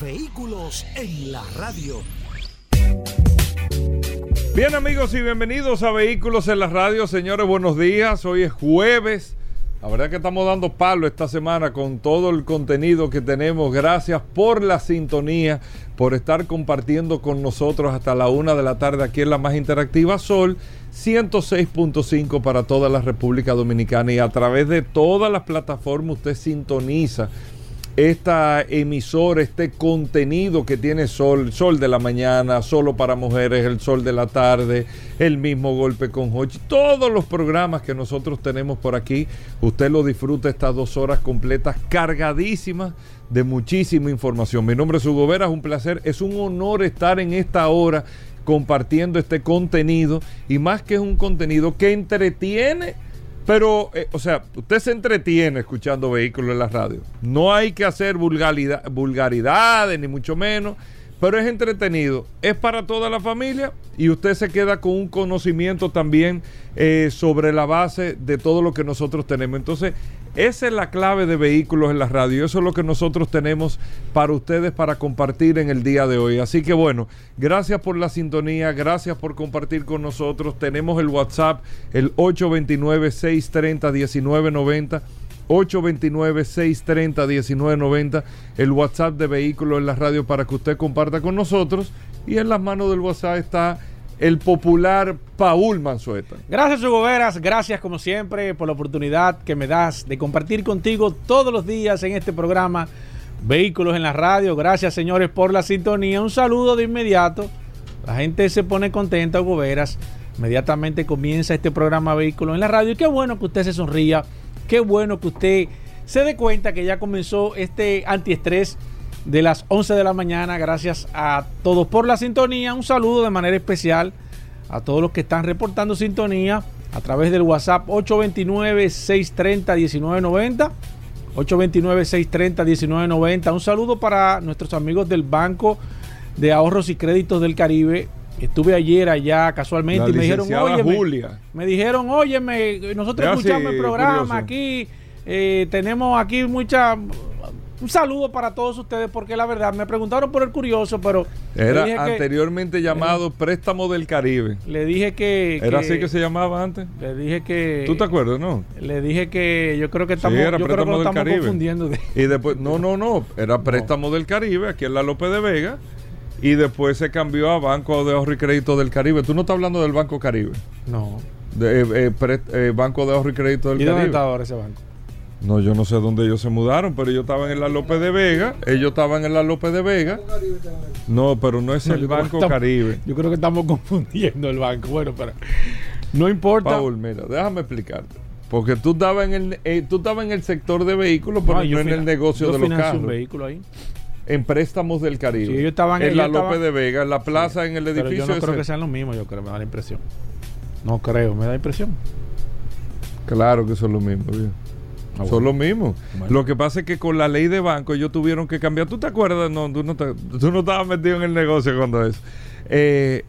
Vehículos en la radio. Bien amigos y bienvenidos a Vehículos en la radio. Señores, buenos días. Hoy es jueves. La verdad que estamos dando palo esta semana con todo el contenido que tenemos. Gracias por la sintonía, por estar compartiendo con nosotros hasta la una de la tarde aquí en la más interactiva Sol 106.5 para toda la República Dominicana y a través de todas las plataformas usted sintoniza esta emisora, este contenido que tiene Sol, Sol de la mañana, solo para mujeres, el Sol de la tarde, el mismo golpe con Hochi, todos los programas que nosotros tenemos por aquí, usted lo disfruta estas dos horas completas, cargadísimas de muchísima información. Mi nombre es Hugo Vera, es un placer, es un honor estar en esta hora compartiendo este contenido y más que es un contenido que entretiene pero, eh, o sea, usted se entretiene escuchando vehículos en la radio. No hay que hacer vulgaridad, vulgaridades, ni mucho menos, pero es entretenido. Es para toda la familia y usted se queda con un conocimiento también eh, sobre la base de todo lo que nosotros tenemos. Entonces, esa es la clave de vehículos en la radio. Eso es lo que nosotros tenemos para ustedes para compartir en el día de hoy. Así que bueno, gracias por la sintonía, gracias por compartir con nosotros. Tenemos el WhatsApp, el 829-630-1990. 829-630-1990, el WhatsApp de Vehículos en la Radio para que usted comparta con nosotros. Y en las manos del WhatsApp está el popular Paul Manzueta. Gracias, Hugo Veras. Gracias, como siempre, por la oportunidad que me das de compartir contigo todos los días en este programa Vehículos en la Radio. Gracias, señores, por la sintonía. Un saludo de inmediato. La gente se pone contenta, Hugo Veras. Inmediatamente comienza este programa Vehículos en la Radio. Y qué bueno que usted se sonría. Qué bueno que usted se dé cuenta que ya comenzó este antiestrés de las 11 de la mañana. Gracias a todos por la sintonía. Un saludo de manera especial a todos los que están reportando sintonía a través del WhatsApp 829-630-1990. 829-630-1990. Un saludo para nuestros amigos del Banco de Ahorros y Créditos del Caribe. Estuve ayer allá casualmente y me dijeron, oye, me dijeron, óyeme, nosotros escuchamos el programa aquí, eh, tenemos aquí mucha un saludo para todos ustedes porque la verdad me preguntaron por el curioso, pero... Era anteriormente llamado Préstamo del Caribe. Le dije que... ¿Era así que se llamaba antes? Le dije que... ¿Tú te acuerdas, no? Le dije que yo creo que estamos, yo creo que estamos confundiendo. Y después, no, no, no, era Préstamo del Caribe, aquí en la López de Vega, y después se cambió a Banco de Ahorro y Crédito del Caribe. ¿Tú no estás hablando del Banco Caribe? No. De, eh, eh, eh, banco de Ahorro y Crédito del ¿Y Caribe. dónde está ahora ese banco? No, yo no sé dónde ellos se mudaron, pero ellos estaban en la López de Vega. Ellos estaban en la López de Vega. No, pero no es el Banco Caribe. Yo creo que estamos confundiendo el banco. Bueno, pero no importa. Paul, mira, déjame explicarte. Porque tú estabas en el, eh, tú estabas en el sector de vehículos, pero no, en el negocio de los carros. un vehículo ahí. En préstamos del Caribe. Sí, yo estaba en, la López de Vega, en la plaza, en el edificio. Pero yo no creo que sean los mismos, yo creo, me da la impresión. No creo, me da impresión. Claro que son los mismos, bien. Ah, Son lo mismo. Bueno. Lo que pasa es que con la ley de banco ellos tuvieron que cambiar. ¿Tú te acuerdas? No, tú no, te, tú no estabas metido en el negocio cuando eso. Eh,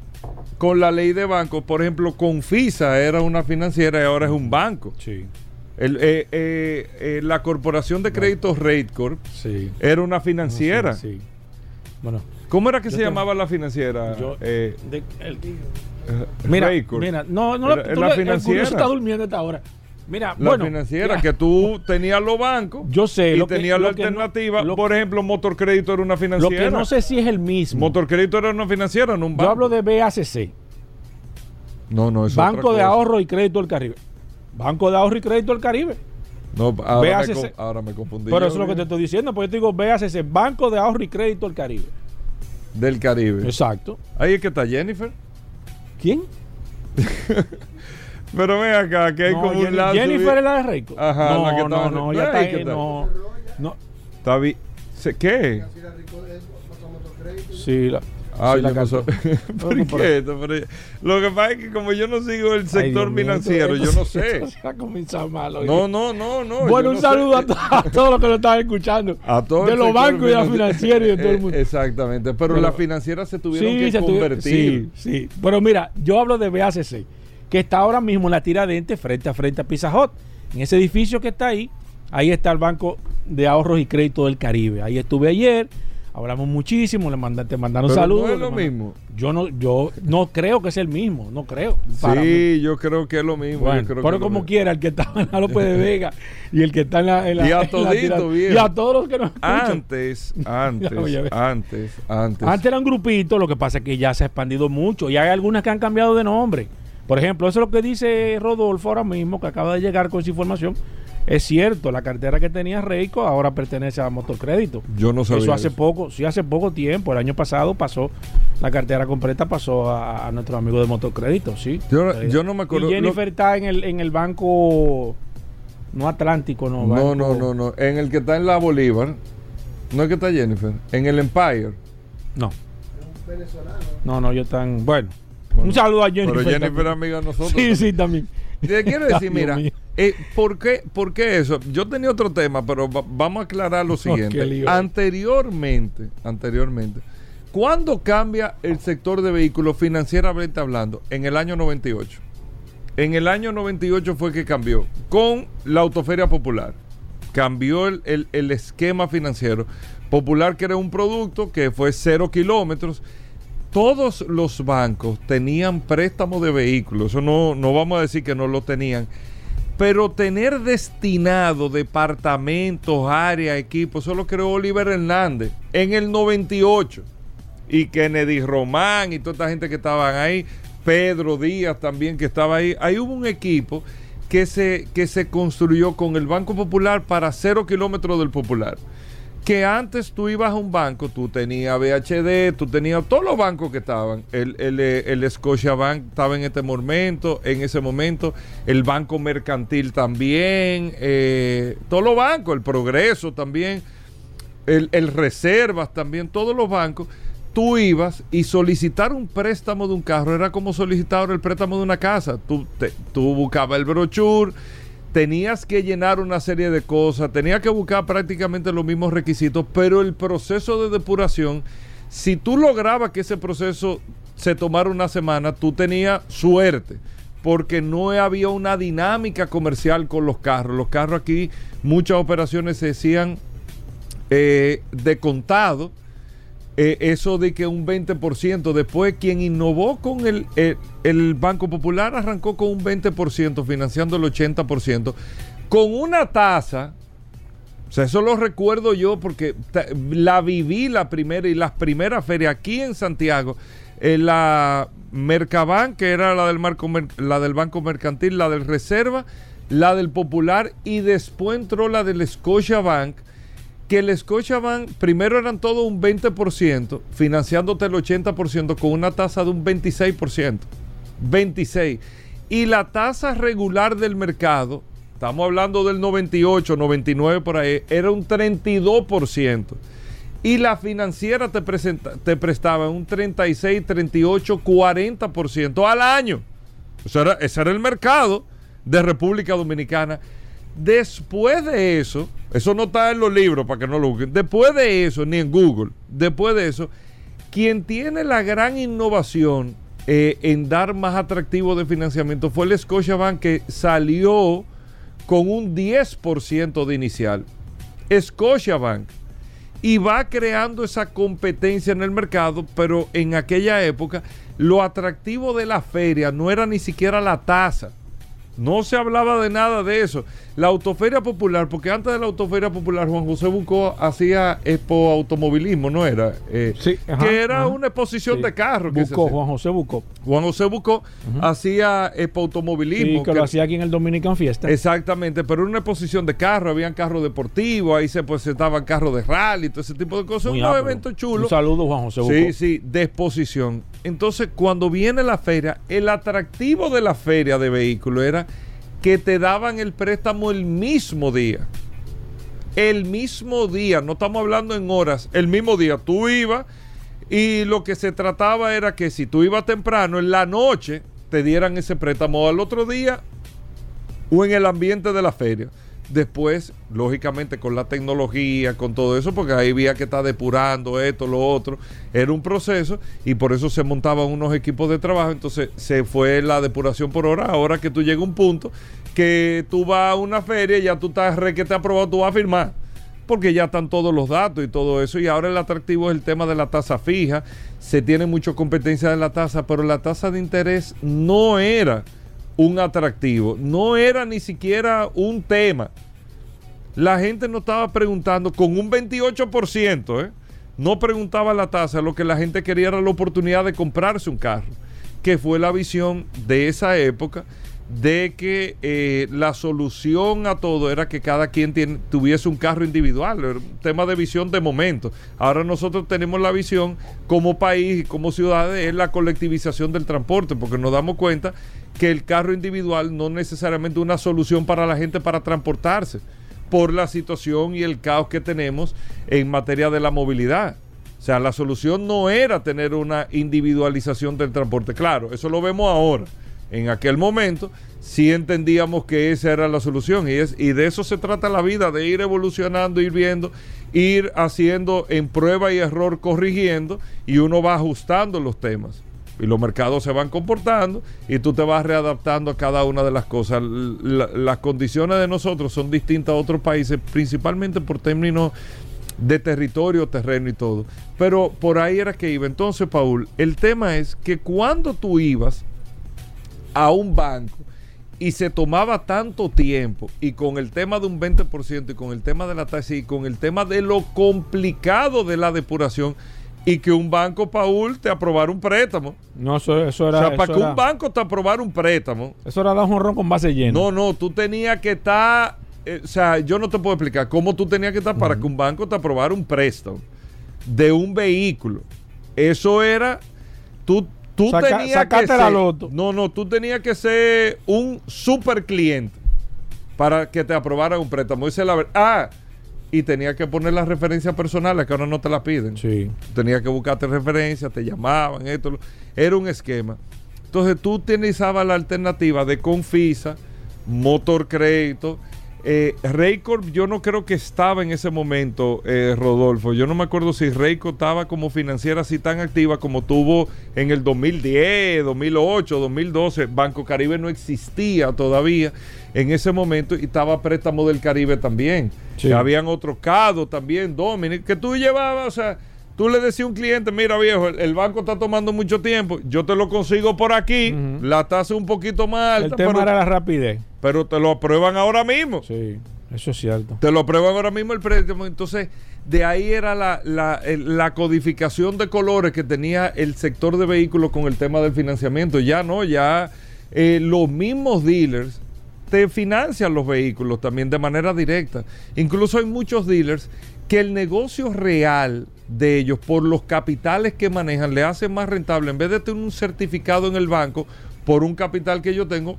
con la ley de banco, por ejemplo, Confisa era una financiera y ahora es un banco. Sí. El, eh, eh, la Corporación de Créditos Ratecorp sí. era una financiera. No, sí, sí. Bueno. ¿Cómo era que se te... llamaba la financiera? Yo, de, el, mira, mira, no, no, era, la, la financiera. El está durmiendo a esta hora. Mira, la bueno, financiera, que tú tenías los bancos. Yo sé. Y lo tenías que, la lo alternativa. No, lo, por ejemplo, Motor Crédito era una financiera. Lo que no sé si es el mismo. Motor Crédito era una financiera, no un banco. Yo hablo de BACC. No, no, es Banco de Ahorro y Crédito del Caribe. Banco de Ahorro y Crédito del Caribe. No, ahora, BACC. me, ahora me confundí. Pero eso es lo que te estoy diciendo, porque yo te digo BACC, Banco de Ahorro y Crédito del Caribe. Del Caribe. Exacto. Ahí es que está Jennifer. ¿Quién? Pero ven acá, que hay no, como Jenny, un lazo. Jennifer es la de Reiko. Ajá, no, la que no, no, ya está ahí, no, no. Está bien. ¿Qué? Sí, la, Ah, sí, la sé. ¿Por No, qué? Pero- lo que pasa es que como yo no sigo el sector financiero, yo no sé. se ha comenzado mal hoy. No, no, no, no. Bueno, un no saludo a, sé. to- a todos los que lo están escuchando. A todo de los bancos y de la financiera y de todo el mundo. Eh, Exactamente, pero, Pero- las financieras se tuvieron que se tuvi- convertir. Sí, sí. Pero mira, yo hablo de BACC, que está ahora mismo en la tiradente frente a frente a Pizza Hut. En ese edificio que está ahí, ahí está el Banco de Ahorros y Crédito del Caribe. Ahí estuve ayer, hablamos muchísimo, le mandan, te mandaron Pero saludos. no es lo mismo. Yo no, yo no creo que es el mismo, no creo. para mí. Sí, yo creo que es lo mismo. Bueno, yo creo que pero lo como quiera, el que está en la López de Vega y el que está en la. en la- Y a todito. Y a todos los que nos. Antes, antes, antes, antes. Antes era un grupito, lo que pasa es que ya se ha expandido mucho y hay algunas que han cambiado de nombre. Por ejemplo, eso es lo que dice Rodolfo ahora mismo, que acaba de llegar con esa información. Es cierto, la cartera que tenía Reiko ahora pertenece a Motorcrédito. Yo no sabía Eso hace eso. poco, sí, hace poco tiempo. El año pasado pasó, la cartera completa pasó a, a nuestro amigo de Motorcrédito, sí. Yo- Eh, yo no me acuerdo- Y Jennifer está en el, en el banco, no Atlántico, no. No, no, no, no. En el que está en la Bolívar, no es que está Jennifer, en el Empire. No. No, no, yo tan. Bueno. Bueno, un saludo a Jennifer. Pero Jennifer también. amiga de nosotros. Sí, también. sí, también. Te quiero decir, mira, eh, ¿por, qué, ¿por qué eso? Yo tenía otro tema, pero va- vamos a aclarar lo siguiente. anteriormente, anteriormente, ¿cuándo cambia el sector de vehículos financieramente hablando? En el año 98. En el año 98 fue que cambió con la Autoferia Popular. Cambió el, el- el esquema financiero. Popular que era un producto que fue cero kilómetros. Todos los bancos tenían préstamos de vehículos. Eso no, no vamos a decir que no lo tenían. Pero tener destinado departamentos, áreas, equipos, eso lo creó Oliver Hernández en el 98 y Kennedy Román y toda esta gente que estaban ahí, Pedro Díaz también que estaba ahí. Ahí hubo un equipo que se, que se construyó con el Banco Popular para cero kilómetros del Popular. Que antes tú ibas a un banco, tú tenías BHD, tú tenías todos los bancos que estaban. El, el, eh, el Scotiabank estaba en este momento, en ese momento, el Banco Mercantil también, eh, todos los bancos, el Progreso también el, el Reservas también, todos los bancos, tú ibas y solicitar un préstamo de un carro era como solicitar el préstamo de una casa. Tú, te- tú buscabas el brochure, tenías que llenar una serie de cosas, tenías que buscar prácticamente los mismos requisitos, pero el proceso de depuración, si tú lograbas que ese proceso se tomara una semana, tú tenías suerte porque no había una dinámica comercial con los carros. Los carros aquí, muchas operaciones se hacían eh, de contado. Eh, eso de que un 20%, después quien innovó con el, el- el Banco Popular arrancó con un 20%, financiando el 80%, con una tasa, o sea, eso lo recuerdo yo porque la viví la primera y las primeras ferias aquí en Santiago, en la Mercabank, que era la del, Marco la del Banco Mercantil, la del Reserva, la del Popular y después entró la del Scotiabank que el Scotiabank primero eran todo un 20%, financiándote el 80% con una tasa de un 26%. 26. Y la tasa regular del mercado, estamos hablando del 98, 99 por ahí, era un 32%. Y la financiera te, prestaba un 36, 38, 40% al año. Eso era- ese era el mercado de República Dominicana. Después de eso, eso no está en los libros para que no lo busquen. Después de eso, ni en Google, después de eso, quien tiene la gran innovación eh, en dar más atractivo de financiamiento fue el Scotiabank que salió con un 10% de inicial. Scotiabank y va creando esa competencia en el mercado, pero en aquella época lo atractivo de la feria no era ni siquiera la tasa. No se hablaba de nada de eso. La autoferia popular, porque antes de la autoferia popular Juan José Bucó hacía expo automovilismo, ¿no era? Eh, Sí, ajá, que era ajá. una exposición Sí. de carros. hacía. Juan José Buscó. Juan José Bucó hacía expo automovilismo. Sí, que lo hacía aquí en el Dominican Fiesta. Exactamente, pero era una exposición de carros, habían carros deportivos, ahí se presentaban carros de rally, todo ese tipo de cosas, Muy un ápero. evento chulo. Un saludo, Juan José Buscó. Sí, sí, de exposición. Entonces, cuando viene la feria, el atractivo de la feria de vehículos era que te daban el préstamo el mismo día. el mismo día, no estamos hablando en horas, el mismo día tú ibas y lo que se trataba era que si tú ibas temprano, en la noche te dieran ese préstamo al otro día o en el ambiente de la feria. Después, lógicamente, con la tecnología, con todo eso, porque ahí había que estar depurando esto, lo otro, era un proceso y por eso se montaban unos equipos de trabajo. Entonces se fue la depuración por hora. Ahora que tú llegas a un punto que tú vas a una feria, ya tú estás re que te aprobado, tú vas a firmar. Porque ya están todos los datos y todo eso. Y ahora el atractivo es el tema de la tasa fija. Se tiene mucha competencia de la tasa, pero la tasa de interés no era un atractivo. No era ni siquiera un tema. La gente no estaba preguntando con un 28%, ¿eh? no preguntaba la tasa, lo que la gente quería era la oportunidad de comprarse un carro, que fue la visión de esa época de que eh, la solución a todo era que cada quien tuviese un carro individual, era un tema de visión de momento. Ahora nosotros tenemos la visión como país y como ciudades, es la colectivización del transporte, porque nos damos cuenta que el carro individual no necesariamente es una solución para la gente para transportarse, por la situación y el caos que tenemos en materia de la movilidad. O sea, la solución no era tener una individualización del transporte. Claro, eso lo vemos ahora. En aquel momento sí entendíamos que esa era la solución y, es, y de eso se trata la vida, de ir evolucionando, ir viendo, ir haciendo en prueba y error, corrigiendo y uno va ajustando los temas y los mercados se van comportando y tú te vas readaptando a cada una de las cosas. las condiciones de nosotros son distintas a otros países, principalmente por términos de territorio, terreno y todo. Pero por ahí era que iba. Entonces, Paul, el tema es que cuando tú ibas a un banco y se tomaba tanto tiempo y con el tema de un 20% y con el tema de la tasa y con el tema de lo complicado de la depuración, y que un banco, Paul, te aprobara un préstamo. No, eso, eso era. O sea, para que un banco te aprobara un préstamo. Eso era dar un ron con base llena. No, no, tú tenías que estar. Eh, o sea, yo no te puedo explicar cómo tú tenías que estar para que un banco te aprobara un préstamo de un vehículo. Eso era. Tú, tú tenías que ser, No, no, tú tenías que ser un super cliente para que te aprobara un préstamo. Esa es la verdad. Ah y tenía que poner las referencias personales que ahora no te las piden. Sí. Tenía que buscarte referencias, te llamaban, esto. Era un esquema. Entonces tú utilizabas la alternativa de Confisa, Motor Crédito. Eh, Raycorp yo no creo que estaba en ese momento, eh, Rodolfo. Yo no me acuerdo si Raycorp estaba como financiera así tan activa como tuvo en el 2010, 2008, 2012. Banco Caribe no existía todavía en ese momento y estaba préstamo del Caribe también. habían otros CADO también, Dominic, que tú llevabas, o sea, tú le decías a un cliente, mira viejo, el, banco está tomando mucho tiempo, yo te lo consigo por aquí, la tasa es un poquito más alta. El tema era la rapidez. Pero te lo aprueban ahora mismo. Sí, eso es cierto. Te lo aprueban ahora mismo el préstamo. Entonces, de ahí era la, la, codificación de colores que tenía el sector de vehículos con el tema del financiamiento. Ya no, ya eh, los mismos dealers te financian los vehículos también de manera directa. Incluso hay muchos dealers que el negocio real de ellos, por los capitales que manejan, le hace más rentable, en vez de tener un certificado en el banco, por un capital que yo tengo,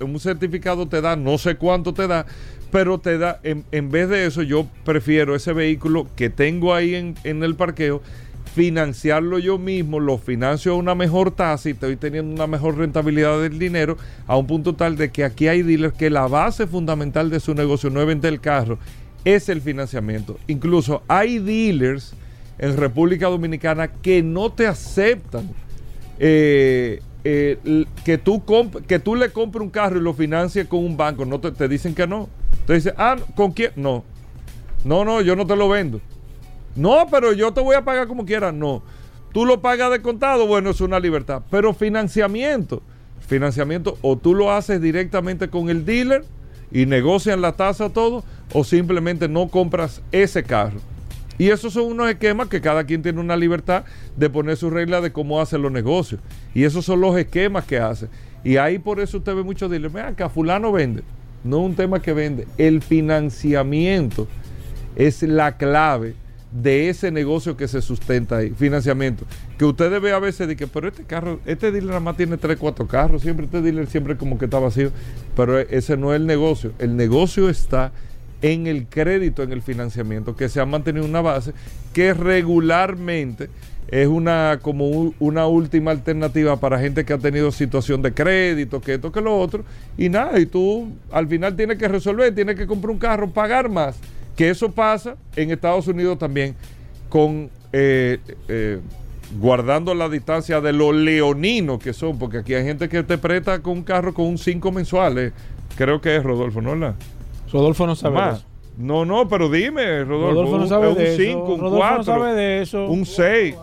un certificado te da, no sé cuánto te da, pero te da, en, vez de eso, yo prefiero ese vehículo que tengo ahí en, en el parqueo financiarlo yo mismo, lo financio a una mejor tasa y estoy teniendo una mejor rentabilidad del dinero a un punto tal de que aquí hay dealers que la base fundamental de su negocio no es vender el carro, es el financiamiento. Incluso hay dealers en República Dominicana que no te aceptan eh, eh, que, tú que tú le compres un carro y lo financies con un banco. No te, dicen que no. Te dicen, ah, ¿con quién? No. No, no, yo no te lo vendo. No, pero yo te voy a pagar como quieras. No. Tú lo pagas de contado, bueno, es una libertad. Pero financiamiento, financiamiento, o tú lo haces directamente con el dealer y negocian la tasa todo, o simplemente no compras ese carro. Y esos son unos esquemas que cada quien tiene una libertad de poner su regla de cómo hace los negocios. Y esos son los esquemas que hace. Y ahí por eso usted ve muchos dealers, vean que fulano vende. No es un tema que vende. El financiamiento es la clave de ese negocio que se sustenta ahí, financiamiento. Que ustedes ve a veces de que, pero este carro, este dealer nada más tiene 3, 4 carros, siempre este dealer siempre como que está vacío, pero ese no es el negocio. El negocio está en el crédito, en el financiamiento, que se ha mantenido una base que regularmente es una como una última alternativa para gente que ha tenido situación de crédito, que esto, que lo otro, y nada, y tú al final tienes que resolver, tienes que comprar un carro, pagar más, que eso pasa en Estados Unidos también con eh, eh, guardando la distancia de los leoninos que son, porque aquí hay gente que te presta con un carro con un 5 mensuales, creo que es Rodolfo, ¿no? La? Rodolfo no sabe más. No, no, pero dime, Rodolfo. Rodolfo no sabe un, de un 5, un 4, no sabe de eso. un 6.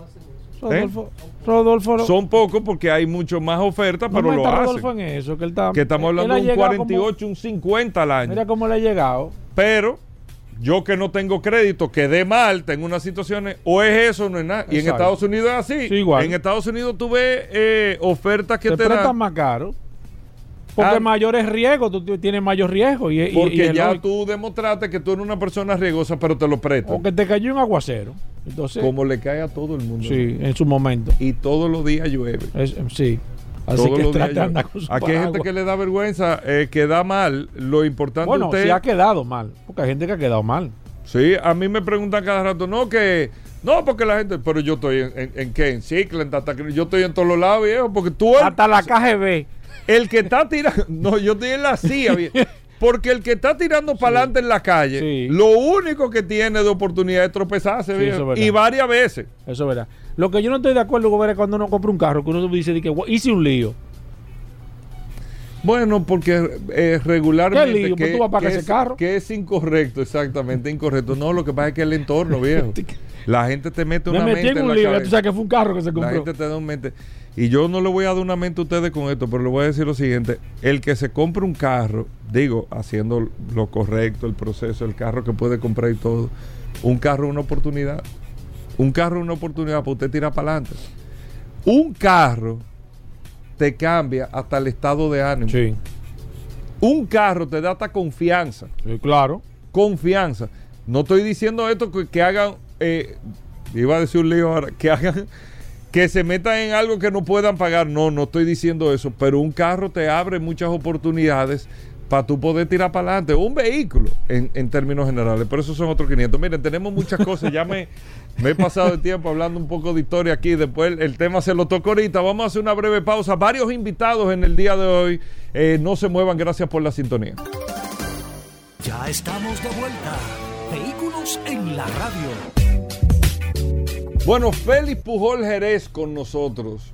Rodolfo, Rodolfo no- Son pocos porque hay mucho más ofertas, no pero lo hacen. Rodolfo en eso, que él está. Que estamos hablando ha de un llegado 48, un 50 al como- año. mira cómo le ha llegado. Pero yo que no tengo crédito, quedé mal, tengo unas situaciones, o es eso no es nada. Y en. Estados Unidos es así. Sí, igual. En Estados Unidos tú ves eh, ofertas que te te, prestan dan. más caro. Porque Ah. mayores riesgos, tú tienes mayor riesgo. Y, y- y Porque ya lógico. tú demostraste que tú eres una persona riesgosa, pero te lo prestan. O que te cayó un aguacero. Entonces, Como le cae a todo el mundo. sí, en su momento. Y todos los días llueve. Es- sí. Así Todos que Aquí hay gente que le da vergüenza, eh, que da mal. Lo importante Bueno, usted. ha quedado mal. Porque hay gente que ha quedado mal. Sí, a mí me preguntan cada rato, no, que. No, porque la gente. Pero yo estoy en, en, en qué? En Cicla, en Tata Yo estoy en todos los lados, viejo. Porque tú. El, Hasta la KGB. el que está tirando. No, yo estoy en la CIA, viejo. Porque el que está tirando para adelante en la calle, Sí. lo único que tiene de oportunidad es tropezarse, Sí, viejo. es y varias veces. Eso es verdad. Lo que yo no estoy de acuerdo, es cuando uno compra un carro, que uno dice de que "Gua- hice un lío. Bueno, porque eh, regularmente. ¿Qué lío? Pues tú vas a pagar que ese es- carro. Que es incorrecto, exactamente, incorrecto. No, lo que pasa es que el entorno, viejo. La gente te mete Me una metí mente en en un la lío, ya cabeza. tú sabes que fue un carro que se La compró. gente te da un mente. Y yo no le voy a dar una mente a ustedes con esto, pero le voy a decir lo siguiente. El que se compre un carro, digo, haciendo lo correcto, el proceso, el carro que puede comprar y todo, un carro es una oportunidad. Un carro es una oportunidad para usted tirar para adelante. Un carro te cambia hasta el estado de ánimo. Sí, Un carro te da hasta confianza. sí, claro. Confianza. No estoy diciendo esto que, que hagan, eh, iba a decir un lío ahora, que hagan, que se metan en algo que no puedan pagar. No, no estoy diciendo eso, pero un carro te abre muchas oportunidades para tú poder tirar para adelante. Un vehículo, en, en términos generales, pero esos son otros 500. Miren, tenemos muchas cosas. Ya me, me he pasado el tiempo hablando un poco de historia aquí. Después el, el tema se lo toco ahorita. Vamos a hacer una breve pausa. Varios invitados en el día de hoy. Eh, no se muevan. Gracias por la sintonía. Ya estamos de vuelta. Vehículos en la radio. Bueno, Félix Pujol Jerez con nosotros.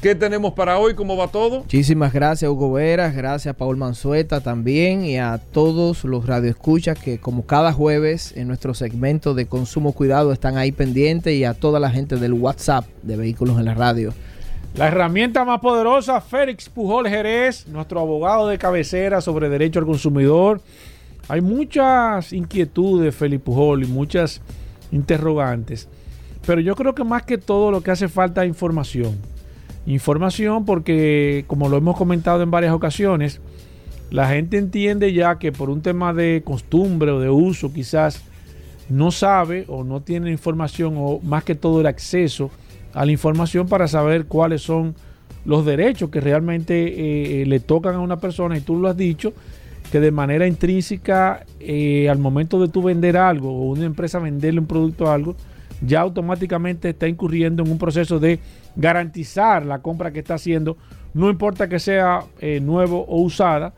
¿Qué tenemos para hoy? ¿Cómo va todo? Muchísimas gracias Hugo Veras, gracias a Paul Manzueta también y a todos los radioescuchas que como cada jueves en nuestro segmento de consumo cuidado están ahí pendientes y a toda la gente del WhatsApp de Vehículos en la Radio. La herramienta más poderosa, Félix Pujol Jerez, nuestro abogado de cabecera sobre derecho al consumidor. Hay muchas inquietudes, Félix Pujol, y muchas interrogantes. Pero yo creo que más que todo lo que hace falta es información. Información porque, como lo hemos comentado en varias ocasiones, la gente entiende ya que por un tema de costumbre o de uso quizás no sabe o no tiene información o más que todo el acceso a la información para saber cuáles son los derechos que realmente eh, le tocan a una persona. Y tú lo has dicho que de manera intrínseca eh, al momento de tú vender algo o una empresa venderle un producto a algo ya automáticamente está incurriendo en un proceso de garantizar la compra que está haciendo no importa que sea eh, nuevo o usada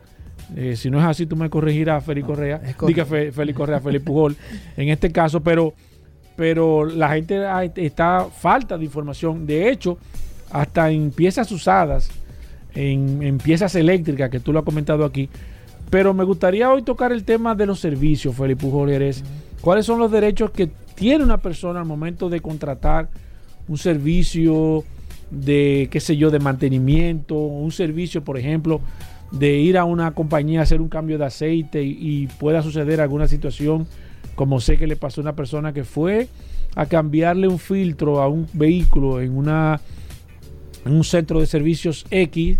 eh, si no es así, tú me corregirás, Félix Correa. es Diga Fe- Félix Correa, Félix Pujol, en este caso, pero, pero la gente ha- está falta de información. De hecho, hasta en piezas usadas, en, en piezas eléctricas, que tú lo has comentado aquí. Pero me gustaría hoy tocar el tema de los servicios, Félix Pujol Jerez. ¿Cuáles son los derechos que tiene una persona al momento de contratar un servicio de, qué sé yo, de mantenimiento, un servicio, por ejemplo, de ir a una compañía a hacer un cambio de aceite y, pueda suceder alguna situación, como sé que le pasó a una persona que fue a cambiarle un filtro a un vehículo en una en un centro de servicios X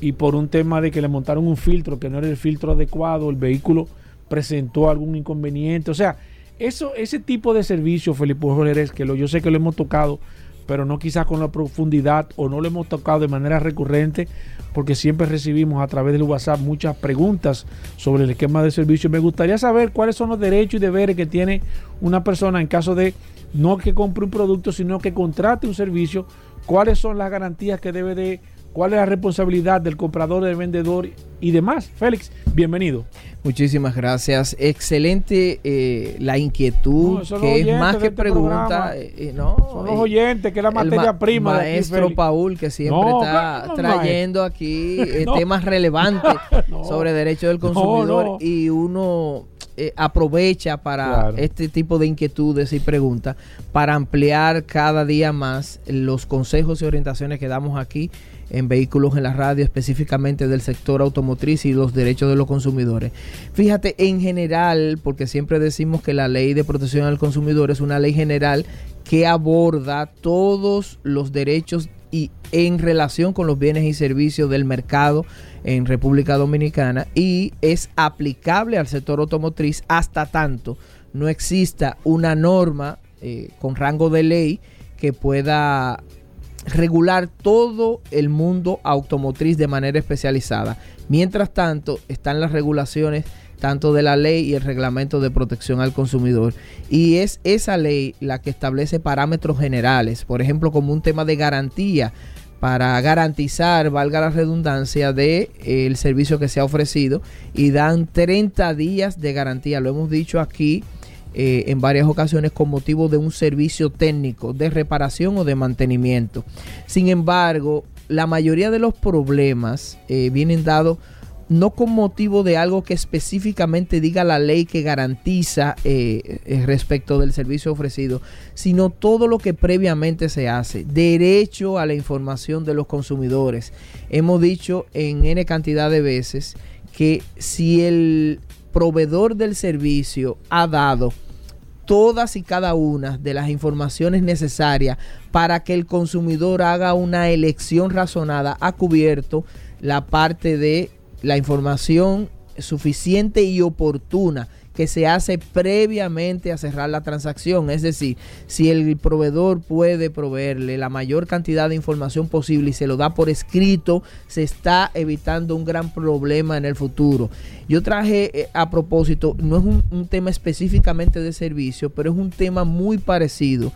y por un tema de que le montaron un filtro que no era el filtro adecuado, el vehículo presentó algún inconveniente. O sea, eso, ese tipo de servicio, Felipe Jorge, que lo, yo sé que lo hemos tocado, pero no quizás con la profundidad o no lo hemos tocado de manera recurrente, porque siempre recibimos a través del WhatsApp muchas preguntas sobre el esquema de servicio. Me gustaría saber cuáles son los derechos y deberes que tiene una persona en caso de no que compre un producto, sino que contrate un servicio, cuáles son las garantías que debe de, cuál es la responsabilidad del comprador, del vendedor y demás. Félix, bienvenido. Muchísimas gracias. Excelente eh, la inquietud, No, que es más que este pregunta. eh, eh, no, Son los oyentes, que es la materia ma- prima. aquí, Maestro Félix. Paul, que siempre No, está no, trayendo aquí eh, temas relevantes sobre derechos del consumidor y uno eh, aprovecha para Claro. este tipo de inquietudes y preguntas para ampliar cada día más los consejos y orientaciones que damos aquí en vehículos en la radio, específicamente del sector automotriz y los derechos de los consumidores. Fíjate, en general, porque siempre decimos que la ley de protección al consumidor es una ley general que aborda todos los derechos y en relación con los bienes y servicios del mercado en República Dominicana y es aplicable al sector automotriz hasta tanto no exista una norma eh, con rango de ley que pueda regular todo el mundo automotriz de manera especializada. Mientras tanto, están las regulaciones tanto de la ley y el reglamento de protección al consumidor. Y es esa ley la que establece parámetros generales, por ejemplo, como un tema de garantía para garantizar, valga la redundancia, de eh, el servicio que se ha ofrecido y dan 30 días de garantía. Lo hemos dicho aquí eh, en varias ocasiones con motivo de un servicio técnico de reparación o de mantenimiento. Sin embargo, la mayoría de los problemas eh, vienen dados no con motivo de algo que específicamente diga la ley que garantiza eh, respecto del servicio ofrecido, sino todo lo que previamente se hace. Derecho a la información de los consumidores. Hemos dicho en N cantidad de veces que si el proveedor del servicio ha dado todas y cada una de las informaciones necesarias para que el consumidor haga una elección razonada, ha cubierto la parte de la información suficiente y oportuna que se hace previamente a cerrar la transacción. Es decir, si el proveedor puede proveerle la mayor cantidad de información posible y se lo da por escrito, se está evitando un gran problema en el futuro. Yo traje eh, a propósito, no es un, un tema específicamente de servicio, pero es un tema muy parecido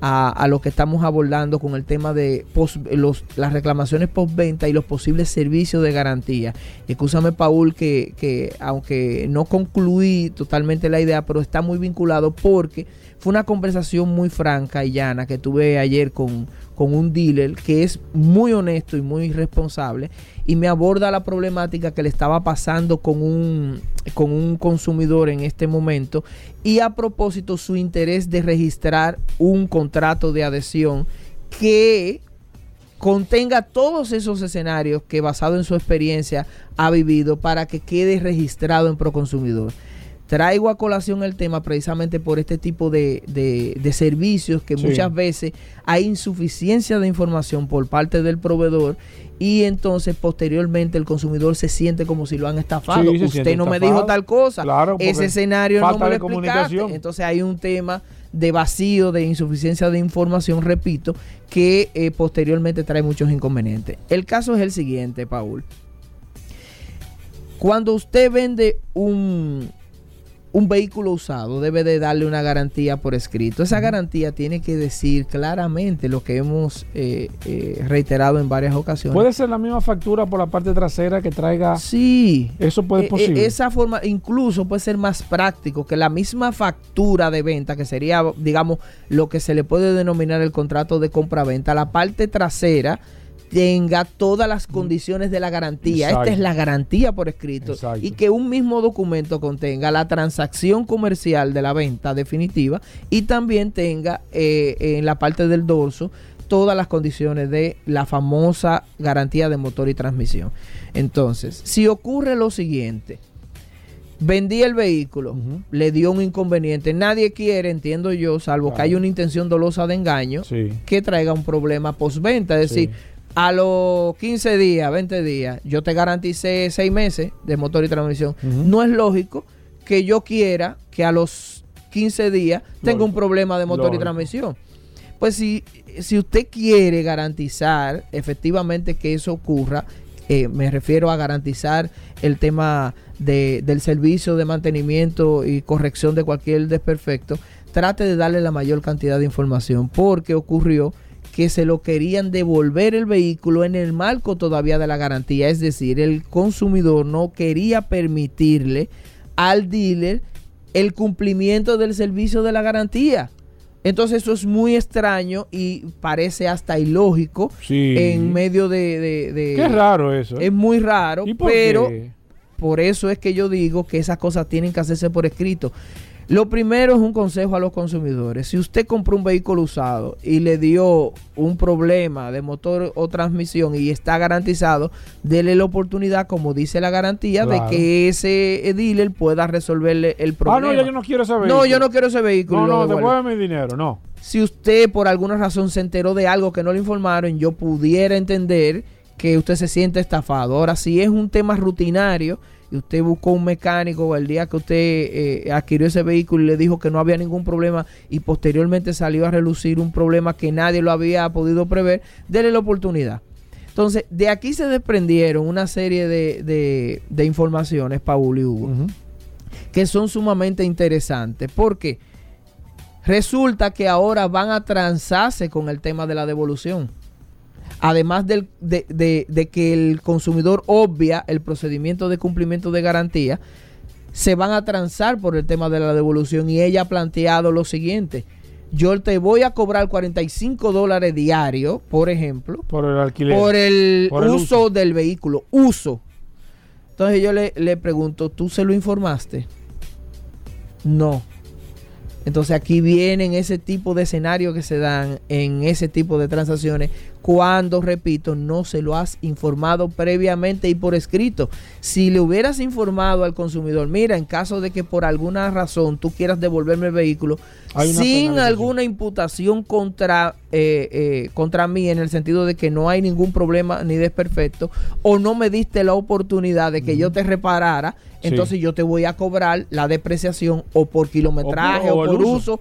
a, a lo que estamos abordando con el tema de los, las reclamaciones postventa y los posibles servicios de garantía. Escúchame, Paul, que, que aunque no concluí totalmente la idea, pero está muy vinculado porque fue una conversación muy franca y llana que tuve ayer con, con un dealer que es muy honesto y muy responsable y me aborda la problemática que le estaba pasando con un, con un consumidor en este momento y a propósito su interés de registrar un contrato de adhesión que contenga todos esos escenarios que basado en su experiencia ha vivido para que quede registrado en Proconsumidor. Traigo a colación el tema precisamente por este tipo de, de- de servicios que Sí. muchas veces hay insuficiencia de información por parte del proveedor y entonces posteriormente el consumidor se siente como si lo han estafado. Sí, Usted no me dijo tal cosa. Claro, Ese escenario no me lo explicaste. Entonces hay un tema de vacío, de insuficiencia de información, repito, que eh, posteriormente trae muchos inconvenientes. El caso es el siguiente, Paul. Cuando usted vende un, un vehículo usado, debe de darle una garantía por escrito. Esa garantía tiene que decir claramente lo que hemos eh, eh, reiterado en varias ocasiones. Puede ser la misma factura por la parte trasera que traiga. Sí. Eso puede Eh, eh, posible. esa forma incluso puede ser más práctico que la misma factura de venta, que sería, digamos, lo que se le puede denominar el contrato de compra-venta. La parte trasera tenga todas las condiciones de la garantía. Exacto. Esta es la garantía por escrito. Exacto. Y que un mismo documento contenga la transacción comercial de la venta definitiva y también tenga eh, en la parte del dorso todas las condiciones de la famosa garantía de motor y transmisión. Entonces, si ocurre lo siguiente, vendí el vehículo, le dio un inconveniente, nadie quiere, entiendo yo, salvo que haya una intención dolosa de engaño, Sí. que traiga un problema postventa. Es decir, Sí. A los 15 días, 20 días, yo te garanticé 6 meses de motor y transmisión. No es lógico que yo quiera que a los 15 días tenga un problema de motor y transmisión. Pues si, si usted quiere garantizar efectivamente que eso ocurra, eh, me refiero a garantizar el tema de- del servicio de mantenimiento y corrección de cualquier desperfecto, trate de darle la mayor cantidad de información porque ocurrió que se lo querían devolver el vehículo en el marco todavía de la garantía, es decir, el consumidor no quería permitirle al dealer el cumplimiento del servicio de la garantía. Entonces eso es muy extraño y parece hasta ilógico Sí. en medio de... de- de- Qué raro eso. ¿eh? Es muy raro, ¿Y por pero qué? por eso es que yo digo que esas cosas tienen que hacerse por escrito. Lo primero es un consejo a los consumidores. Si usted compró un vehículo usado y le dio un problema de motor o transmisión y está garantizado, dele la oportunidad, como dice la garantía, Claro. de que ese eh, dealer pueda resolverle el Ah, problema. no, ya yo no quiero saber. No, yo no quiero ese vehículo. No, no, devuélveme mi dinero, no. Si usted por alguna razón se enteró de algo que no le informaron, yo pudiera entender que usted se siente estafado. Ahora, si es un tema rutinario y usted buscó un mecánico el día que usted eh, adquirió ese vehículo y le dijo que no había ningún problema y posteriormente salió a relucir un problema que nadie lo había podido prever, dele la oportunidad. Entonces, de aquí se desprendieron una serie de, de- de informaciones, Paul y Hugo que son sumamente interesantes. Porque resulta que ahora van a transarse con el tema de la devolución. Además del- de, de- de que el consumidor obvia el procedimiento de cumplimiento de garantía, se van a transar por el tema de la devolución y ella ha planteado lo siguiente. Yo te voy a cobrar 45 dólares diarios, por ejemplo, Por el alquiler. por el, Por el uso, uso. del vehículo. Uso. Entonces yo le, le pregunto, ¿tú se lo informaste? No. Entonces aquí vienen ese tipo de escenarios que se dan en ese tipo de transacciones cuando, repito, no se lo has informado previamente y por escrito. Si le hubieras informado al consumidor, mira, en caso de que por alguna razón tú quieras devolverme el vehículo, sin alguna imputación contra, eh, eh, contra mí en el sentido de que no hay ningún problema ni desperfecto, o no me diste la oportunidad de que yo te reparara, Sí. entonces yo te voy a cobrar la depreciación o por kilometraje O por- o uso.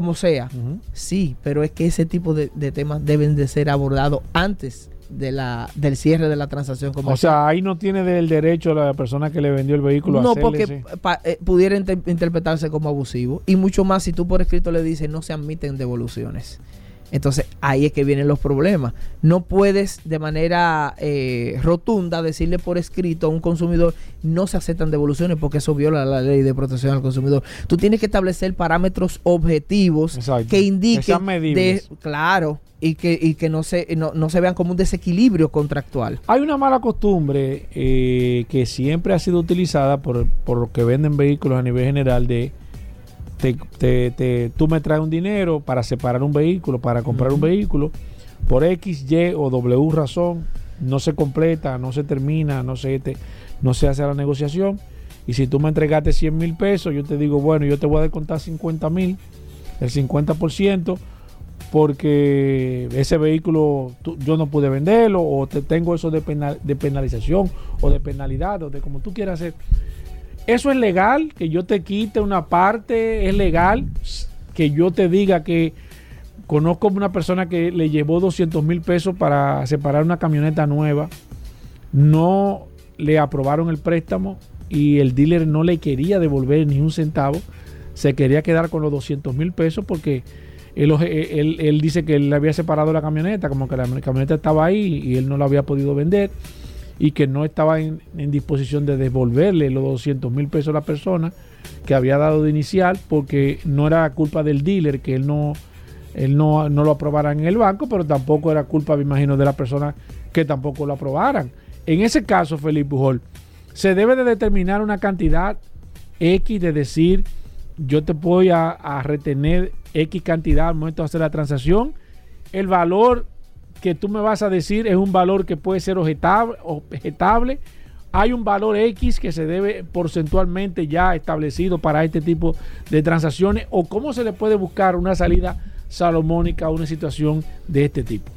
Como sea. Sí, pero es que ese tipo de, de temas deben de ser abordados antes de la, del cierre de la transacción O comercial. sea, ahí no tiene del derecho la persona que le vendió el vehículo a no, hacerle porque pa- eh, pudiera inter- interpretarse como abusivo. Y mucho más si tú por escrito le dices no se admiten devoluciones. Entonces ahí es que vienen los problemas. No puedes de manera eh, rotunda decirle por escrito a un consumidor no se aceptan devoluciones porque eso viola la ley de protección al consumidor. Tú tienes que establecer parámetros objetivos Exacto. que Que indiquen sean de, claro y que, y que no se no, no se vean como un desequilibrio contractual. Hay una mala costumbre eh, que siempre ha sido utilizada por, por los que venden vehículos a nivel general de te, te- te- tú me traes un dinero para separar un vehículo, para comprar un vehículo, por X, Y o W razón, no se completa, no se termina, no se, te- no se hace la negociación. Y si tú me entregaste 100 mil pesos, yo te digo, bueno, yo te voy a descontar 50 mil, el 50%, porque ese vehículo tú- yo no pude venderlo o te tengo eso de, penal- de penalización o de penalidad o de como tú quieras hacer. Eso es legal, que yo te quite una parte, es legal que yo te diga que conozco una persona que le llevó 200 mil pesos para separar una camioneta nueva, no le aprobaron el préstamo y el dealer no le quería devolver ni un centavo, se quería quedar con los 200 mil pesos porque él, él- él dice que él le había separado la camioneta, como que la camioneta estaba ahí y él no la había podido vender y que no estaba en, disposición de devolverle los 200 mil pesos a la persona que había dado de inicial porque no era culpa del dealer que él no él no, no lo aprobara en el banco, pero tampoco era culpa, me imagino, de la persona que tampoco lo aprobaran. En ese caso, Felipe Pujol, se debe de determinar una cantidad X de decir, yo te voy a, a retener X cantidad al momento de hacer la transacción. El valor que tú me vas a decir es un valor que puede ser objetable. Hay un valor X que se debe porcentualmente ya establecido para este tipo de transacciones o cómo se le puede buscar una salida salomónica a una situación de este tipo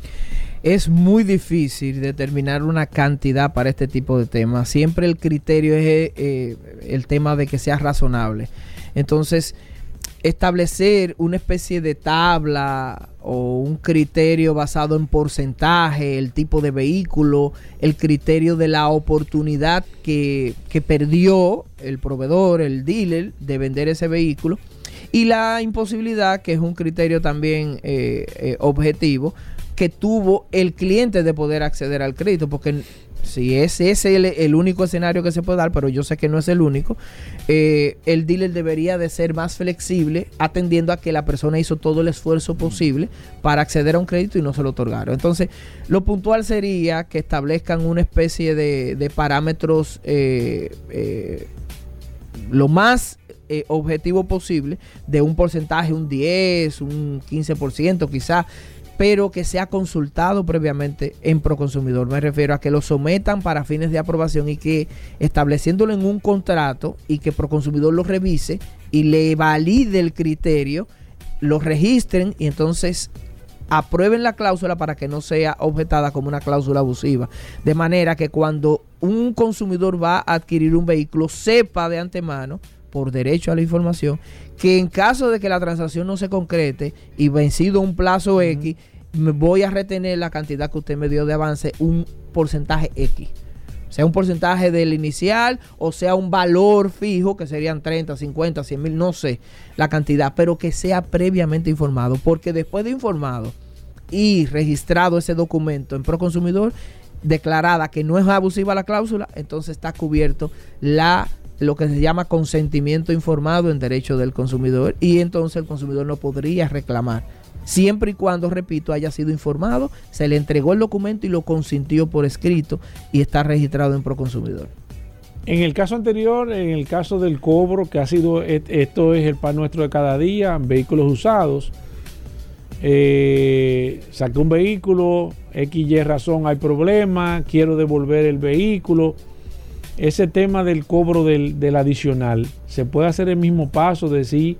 es muy difícil determinar una cantidad para este tipo de temas. Siempre el criterio es eh, el tema de que sea razonable. Entonces, establecer una especie de tabla o un criterio basado en porcentaje, el tipo de vehículo, el criterio de la oportunidad que, que perdió el proveedor, el dealer, de vender ese vehículo, y la imposibilidad, que es un criterio también eh, eh, objetivo, que tuvo el cliente de poder acceder al crédito, porque si ese es el, único escenario que se puede dar, pero yo sé que no es el único, eh, el dealer debería de ser más flexible atendiendo a que la persona hizo todo el esfuerzo posible para acceder a un crédito y no se lo otorgaron. Entonces, lo puntual sería que establezcan una especie de, parámetros eh, eh, lo más objetivo posible de un porcentaje, un 10, un 15% quizás pero que sea consultado previamente en Proconsumidor. Me refiero a que lo sometan para fines de aprobación y que estableciéndolo en un contrato y que Proconsumidor lo revise y le valide el criterio, lo registren y entonces aprueben la cláusula para que no sea objetada como una cláusula abusiva. De manera que cuando un consumidor va a adquirir un vehículo, sepa de antemano, por derecho a la información, que en caso de que la transacción no se concrete y vencido un plazo X, me voy a retener la cantidad que usted me dio de avance, un porcentaje X. Sea un porcentaje del inicial o sea un valor fijo, que serían 30, 50, 100 mil, no sé la cantidad, pero que sea previamente informado, porque después de informado y registrado ese documento en Proconsumidor, declarada que no es abusiva la cláusula, entonces está cubierto la lo que se llama consentimiento informado en derecho del consumidor y entonces el consumidor no podría reclamar. Siempre y cuando, repito, haya sido informado, se le entregó el documento y lo consintió por escrito y está registrado en Proconsumidor. En el caso anterior, en el caso del cobro, que ha sido, esto es el pan nuestro de cada día, vehículos usados, eh, saqué un vehículo, X, Y razón, hay problema, quiero devolver el vehículo ese tema del cobro del, adicional, se puede hacer el mismo paso, de decir,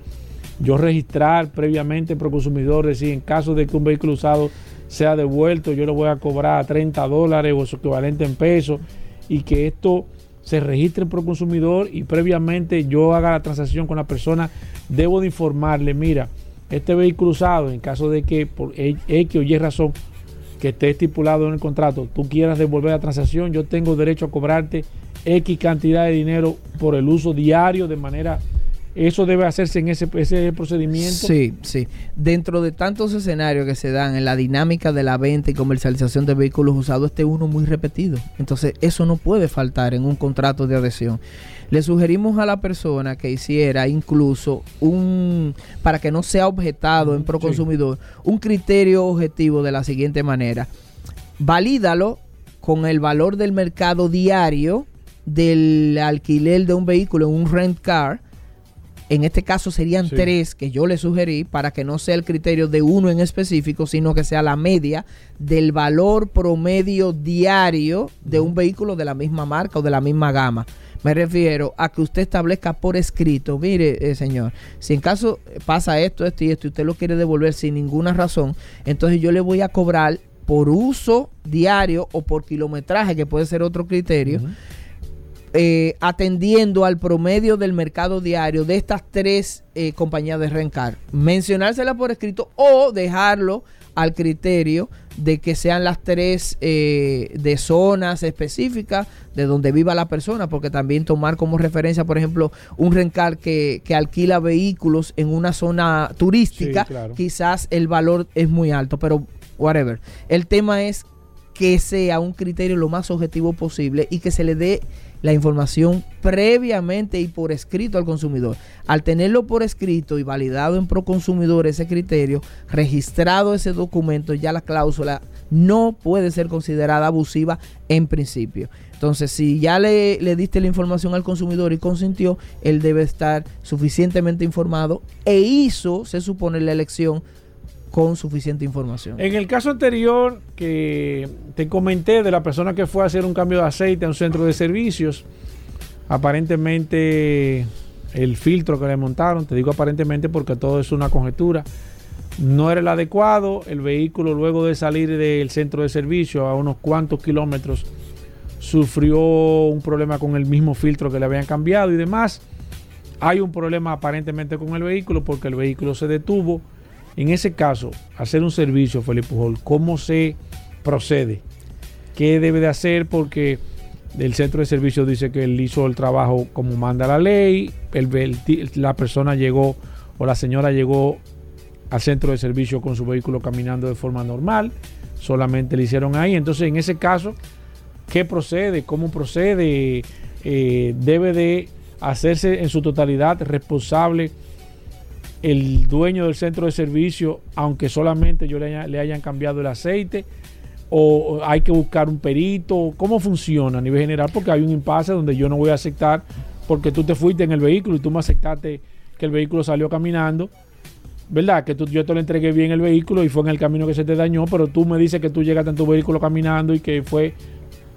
yo registrar previamente pro consumidor, decir, en caso de que un vehículo usado sea devuelto, yo le voy a cobrar 30 dólares o su equivalente en pesos y que esto se registre pro consumidor y previamente yo haga la transacción con la persona, debo de informarle, mira, este vehículo usado, en caso de que por X o Y razón que esté estipulado en el contrato, tú quieras devolver la transacción, yo tengo derecho a cobrarte X cantidad de dinero por el uso diario de manera... ¿Eso debe hacerse en ese, ese procedimiento? Sí, sí. Dentro de tantos escenarios que se dan en la dinámica de la venta y comercialización de vehículos usados, este uno muy repetido. Entonces, eso no puede faltar en un contrato de adhesión. Le sugerimos a la persona que hiciera incluso un, para que no sea objetado en Proconsumidor, un criterio objetivo de la siguiente manera. Valídalo con el valor del mercado diario del alquiler de un vehículo en un rent car, en este caso serían tres que yo le sugerí para que no sea el criterio de uno en específico, sino que sea la media del valor promedio diario de un vehículo de la misma marca o de la misma gama. Me refiero a que usted establezca por escrito, mire, eh, señor, si en caso pasa esto, esto y esto, y usted lo quiere devolver sin ninguna razón, entonces yo le voy a cobrar por uso diario o por kilometraje, que puede ser otro criterio. Eh, atendiendo al promedio del mercado diario de estas tres eh, compañías de rencar. Mencionársela por escrito o dejarlo al criterio de que sean las tres eh, de zonas específicas de donde viva la persona, porque también tomar como referencia, por ejemplo, un rencar que, alquila vehículos en una zona turística, quizás el valor es muy alto, pero whatever. El tema es que sea un criterio lo más objetivo posible y que se le dé la información previamente y por escrito al consumidor. Al tenerlo por escrito y validado en Proconsumidor ese criterio, registrado ese documento, ya la cláusula no puede ser considerada abusiva en principio. Entonces, si ya le, le, diste la información al consumidor y consintió, él debe estar suficientemente informado e hizo, se supone, la elección con suficiente información. En el caso anterior que te comenté de la persona que fue a hacer un cambio de aceite a un centro de servicios, aparentemente el filtro que le montaron, te digo aparentemente porque todo es una conjetura, no era el adecuado, el vehículo luego de salir del centro de servicio a unos cuantos kilómetros sufrió un problema con el mismo filtro que le habían cambiado y demás. Hay un problema aparentemente con el vehículo porque el vehículo se detuvo en ese caso, hacer un servicio, Felipe Pujol, ¿cómo se procede? ¿Qué debe de hacer? Porque el centro de servicio dice que él hizo el trabajo como manda la ley, la persona llegó o la señora llegó al centro de servicio con su vehículo caminando de forma normal, solamente le hicieron ahí. Entonces, en ese caso, ¿qué procede? ¿Cómo procede? Eh, ¿Debe de hacerse en su totalidad responsable? El dueño del centro de servicio, aunque solamente yo le, hayan cambiado el aceite, o hay que buscar un perito, cómo funciona a nivel general, porque hay un impasse donde yo no voy a aceptar, porque tú te fuiste en el vehículo y tú me aceptaste que el vehículo salió caminando, ¿verdad? Que tú, yo te lo entregué bien el vehículo y fue en el camino que se te dañó, pero tú me dices que tú llegaste en tu vehículo caminando y que fue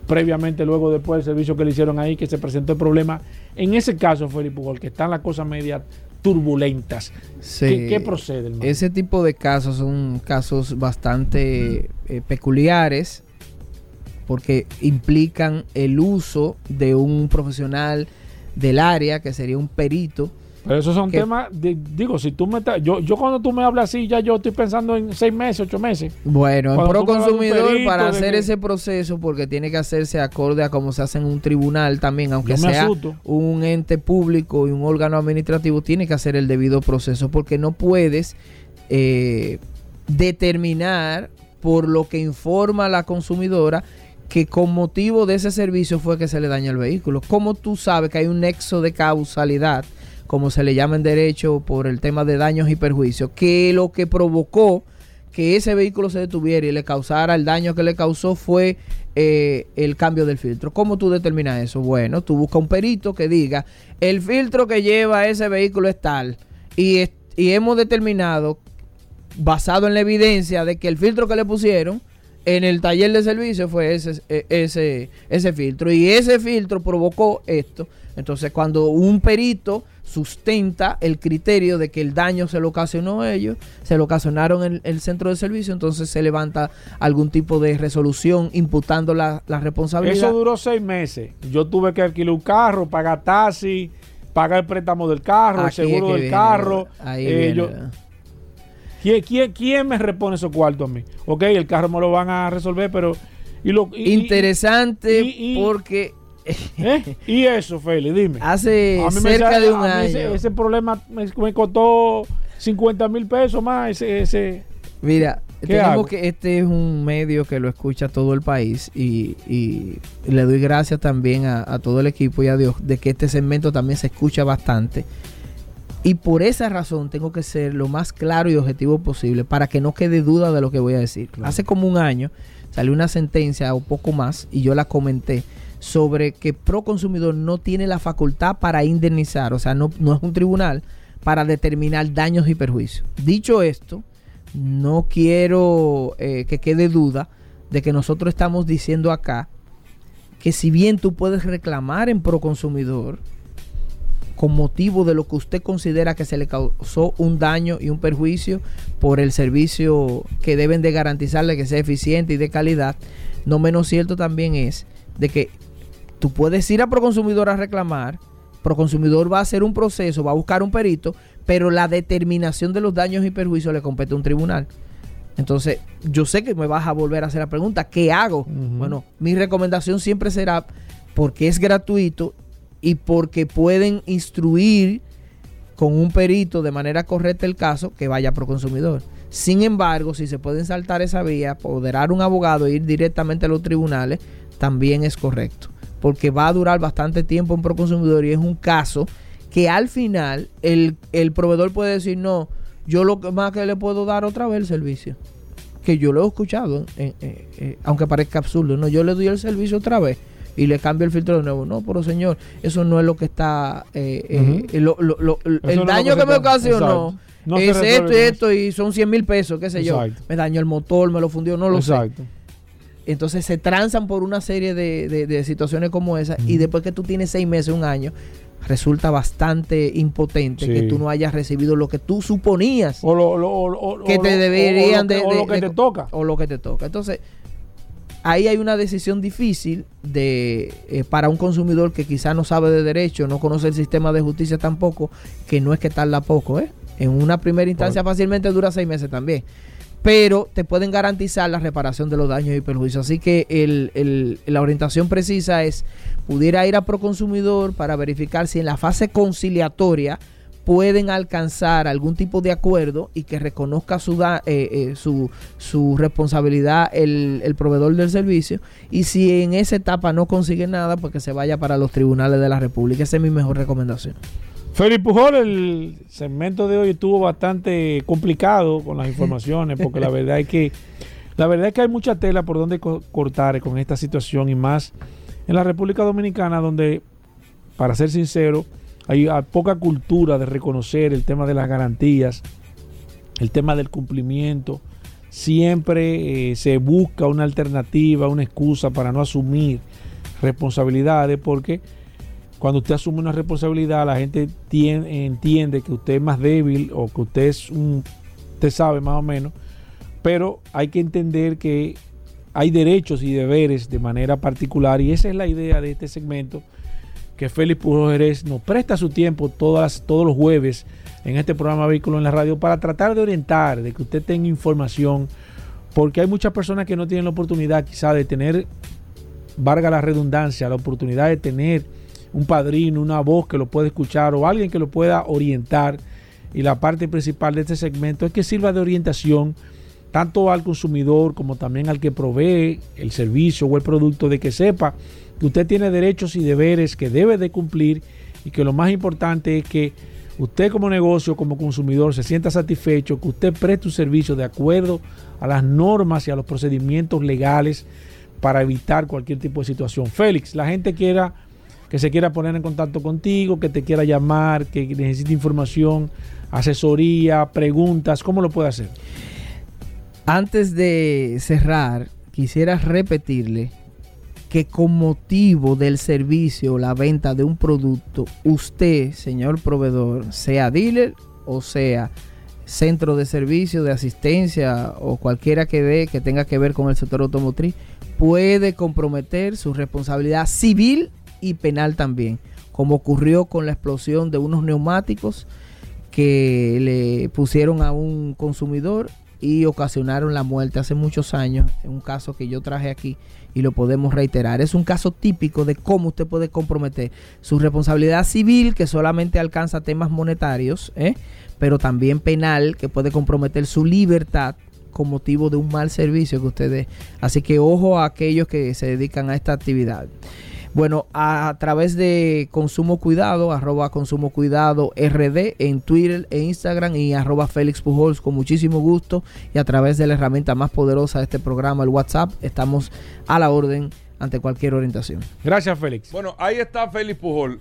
previamente, luego después del servicio que le hicieron ahí, que se presentó el problema. En ese caso, Felipe que están las cosas media turbulentas. ¿Qué, procede? Ese tipo de casos son casos bastante eh, peculiares porque implican el uso de un profesional del área que sería un perito pero esos son temas, digo, si tú me estás, yo, yo cuando tú me hablas así, ya yo estoy pensando en seis meses, ocho meses. Bueno, en pro consumidor para hacer ese proceso, porque tiene que hacerse acorde a cómo se hace en un tribunal también, aunque sea un ente público y un órgano administrativo, tiene que hacer el debido proceso, porque no puedes eh, determinar por lo que informa la consumidora que con motivo de ese servicio fue que se le daña el vehículo. ¿Cómo tú sabes que hay un nexo de causalidad? Como se le llama en derecho, por el tema de daños y perjuicios, que lo que provocó que ese vehículo se detuviera y le causara el daño que le causó fue eh, el cambio del filtro. ¿Cómo tú determinas eso? Bueno, tú buscas un perito que diga, el filtro que lleva ese vehículo es tal y, y hemos determinado, basado en la evidencia de que el filtro que le pusieron, en el taller de servicio fue ese, e, ese, ese filtro. Y ese filtro provocó esto. Entonces, cuando un perito sustenta el criterio de que el daño se lo ocasionó a ellos, se lo ocasionaron en el centro de servicio, entonces se levanta algún tipo de resolución imputando la, responsabilidad. Eso duró seis meses. Yo tuve que alquilar un carro, pagar taxi, pagar el préstamo del carro, el seguro del carro. Ahí eh, ¿quién, me repone esos cuartos a mí? Ok, el carro me lo van a resolver, pero... Y lo, Interesante porque ¿Eh? Y eso, Feli, dime. Hace cerca de un año. Ese, problema me, costó 50 mil pesos más. Ese, Mira, tenemos que este es un medio que lo escucha todo el país y, le doy gracias también a, todo el equipo y a Dios de que este segmento también se escucha bastante. Y por esa razón tengo que ser lo más claro y objetivo posible para que no quede duda de lo que voy a decir. Hace como un año salió una sentencia o poco más y yo la comenté sobre que Proconsumidor no tiene la facultad para indemnizar, o sea, no, no es un tribunal para determinar daños y perjuicios. Dicho esto, no quiero eh, que quede duda de que nosotros estamos diciendo acá que si bien tú puedes reclamar en Proconsumidor con motivo de lo que usted considera que se le causó un daño y un perjuicio por el servicio que deben de garantizarle que sea eficiente y de calidad, no menos cierto también es de que Tú puedes ir a Proconsumidor a reclamar, Proconsumidor va a hacer un proceso, va a buscar un perito, pero la determinación de los daños y perjuicios le compete a un tribunal. Entonces, yo sé que me vas a volver a hacer la pregunta, ¿qué hago? Bueno, mi recomendación siempre será, porque es gratuito y porque pueden instruir con un perito de manera correcta el caso, que vaya a Proconsumidor. Sin embargo, si se pueden saltar esa vía, apoderar un abogado e ir directamente a los tribunales, también es correcto porque va a durar bastante tiempo en Proconsumidor y es un caso que al final el, el proveedor puede decir, no, yo lo que más que le puedo dar otra vez el servicio. Que yo lo he escuchado, eh, eh, eh, aunque parezca absurdo, no, yo le doy el servicio otra vez y le cambio el filtro de nuevo. No, pero señor, eso no es lo que está. eh, Ujú. lo- lo- lo- el daño que me ocasionó exacto. No es esto y esto y son 100 mil pesos, qué sé yo. Exacto. Me dañó el motor, me lo fundió, no lo sé. Entonces se transan por una serie de, de- de situaciones como esa y después que tú tienes seis meses, un año, resulta bastante impotente Sí. que tú no hayas recibido lo que tú suponías O lo, que te deberían o lo que, de, o lo que te toca. o lo que te toca. Entonces, ahí hay una decisión difícil de eh, para un consumidor que quizá no sabe de derecho, no conoce el sistema de justicia tampoco, que no es que tarda poco, ¿eh? En una primera instancia fácilmente dura seis meses también. Pero te pueden garantizar la reparación de los daños y perjuicios. Así que el- el- la orientación precisa es, pudiera ir a Proconsumidor para verificar si en la fase conciliatoria pueden alcanzar algún tipo de acuerdo y que reconozca su, eh, eh, su responsabilidad el, el proveedor del servicio. Y si en esa etapa no consigue nada pues que se vaya para los tribunales de la república. Esa es mi mejor recomendación Félix Pujol, el segmento de hoy estuvo bastante complicado con las informaciones, porque la verdad es que la verdad es que hay mucha tela por donde co- cortar con esta situación y más en la República Dominicana, donde, para ser sincero, hay poca cultura de reconocer el tema de las garantías, el tema del cumplimiento. Siempre eh, se busca una alternativa, una excusa para no asumir responsabilidades, porque cuando usted asume una responsabilidad, la gente tien- entiende que usted es más débil o que usted es un, usted sabe más o menos, pero hay que entender que hay derechos y deberes de manera particular y esa es la idea de este segmento que Félix Pujol Jerez nos presta su tiempo todas, todos los jueves en este programa Vehículo en la Radio para tratar de orientar, de que usted tenga información, porque hay muchas personas que no tienen la oportunidad quizá de tener, valga la redundancia, la oportunidad de tener un padrino, una voz que lo pueda escuchar o alguien que lo pueda orientar. Y la parte principal de este segmento es que sirva de orientación tanto al consumidor como también al que provee el servicio o el producto, de que sepa que usted tiene derechos y deberes que debe de cumplir y que lo más importante es que usted como negocio, como consumidor, se sienta satisfecho, que usted preste un servicio de acuerdo a las normas y a los procedimientos legales para evitar cualquier tipo de situación. Félix, la gente quiera que se quiera poner en contacto contigo, que te quiera llamar, que necesite información, asesoría, preguntas, ¿cómo lo puede hacer? antes de cerrar quisiera repetirle que con motivo del servicio o la venta de un producto, usted, señor proveedor, sea dealer o sea centro de servicio, de asistencia o cualquiera que dé que tenga que ver con el sector automotriz, puede comprometer su responsabilidad civil y penal también, como ocurrió con la explosión de unos neumáticos que le pusieron a un consumidor y ocasionaron la muerte hace muchos años, un caso que yo traje aquí y lo podemos reiterar. Es un caso típico de cómo usted puede comprometer su responsabilidad civil, que solamente alcanza temas monetarios, ¿eh? pero también penal, que puede comprometer su libertad con motivo de un mal servicio que usted dé. Así que ojo a aquellos que se dedican a esta actividad. Bueno, a, a través de Consumo Cuidado, arroba Consumo Cuidado RD en Twitter e Instagram y arroba Félix Pujols con muchísimo gusto y a través de la herramienta más poderosa de este programa, el WhatsApp, estamos a la orden ante cualquier orientación. Gracias, Félix. Bueno, ahí está Félix Pujol.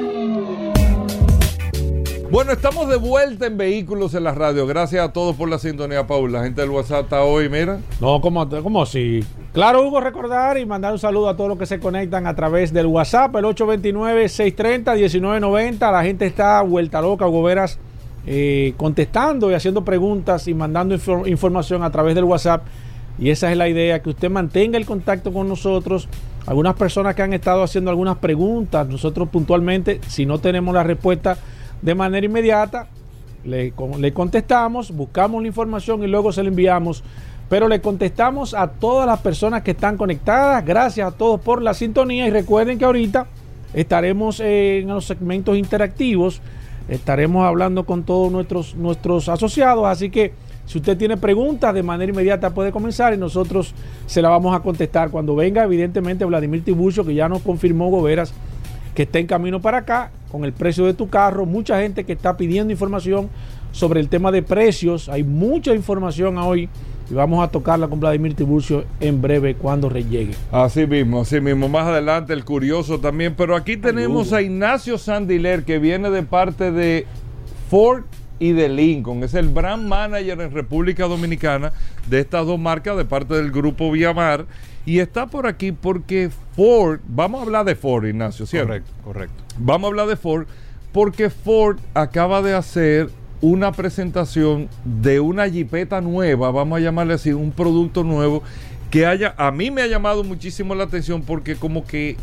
Bueno, estamos de vuelta en Vehículos en la Radio. Gracias a todos por la sintonía, Paul. La gente del WhatsApp está hoy, mira. No, como, como si. Claro, Hugo, recordar y mandar un saludo a todos los que se conectan a través del WhatsApp, el 829-630-1990. La gente está vuelta loca, Hugo Veras, eh, contestando y haciendo preguntas y mandando infor- información a través del WhatsApp. Y esa es la idea, que usted mantenga el contacto con nosotros. Algunas personas que han estado haciendo algunas preguntas, nosotros puntualmente, si no tenemos la respuesta, de manera inmediata le, le contestamos, buscamos la información y luego se la enviamos. Pero le contestamos a todas las personas que están conectadas. Gracias a todos por la sintonía. Y recuerden que ahorita estaremos en los segmentos interactivos. Estaremos hablando con todos nuestros, nuestros asociados. Así que si usted tiene preguntas, de manera inmediata puede comenzar y nosotros se la vamos a contestar. Cuando venga, evidentemente, Vladimir Tiburcio, que ya nos confirmó Goberas, que está en camino para acá con el precio de tu carro. Mucha gente que está pidiendo información sobre el tema de precios. Hay mucha información hoy y vamos a tocarla con Vladimir Tiburcio en breve cuando llegue. Así mismo, así mismo. Más adelante el curioso también. Pero aquí tenemos a Ignacio Sandiler que viene de parte de Ford y de Lincoln. Es el brand manager en República Dominicana de estas dos marcas de parte del grupo Viamar. Y está por aquí porque Ford, vamos a hablar de Ford, Ignacio, ¿cierto? Correcto, correcto. Vamos a hablar de Ford porque Ford acaba de hacer una presentación de una jipeta nueva, vamos a llamarle así, un producto nuevo que haya, a mí me ha llamado muchísimo la atención porque como que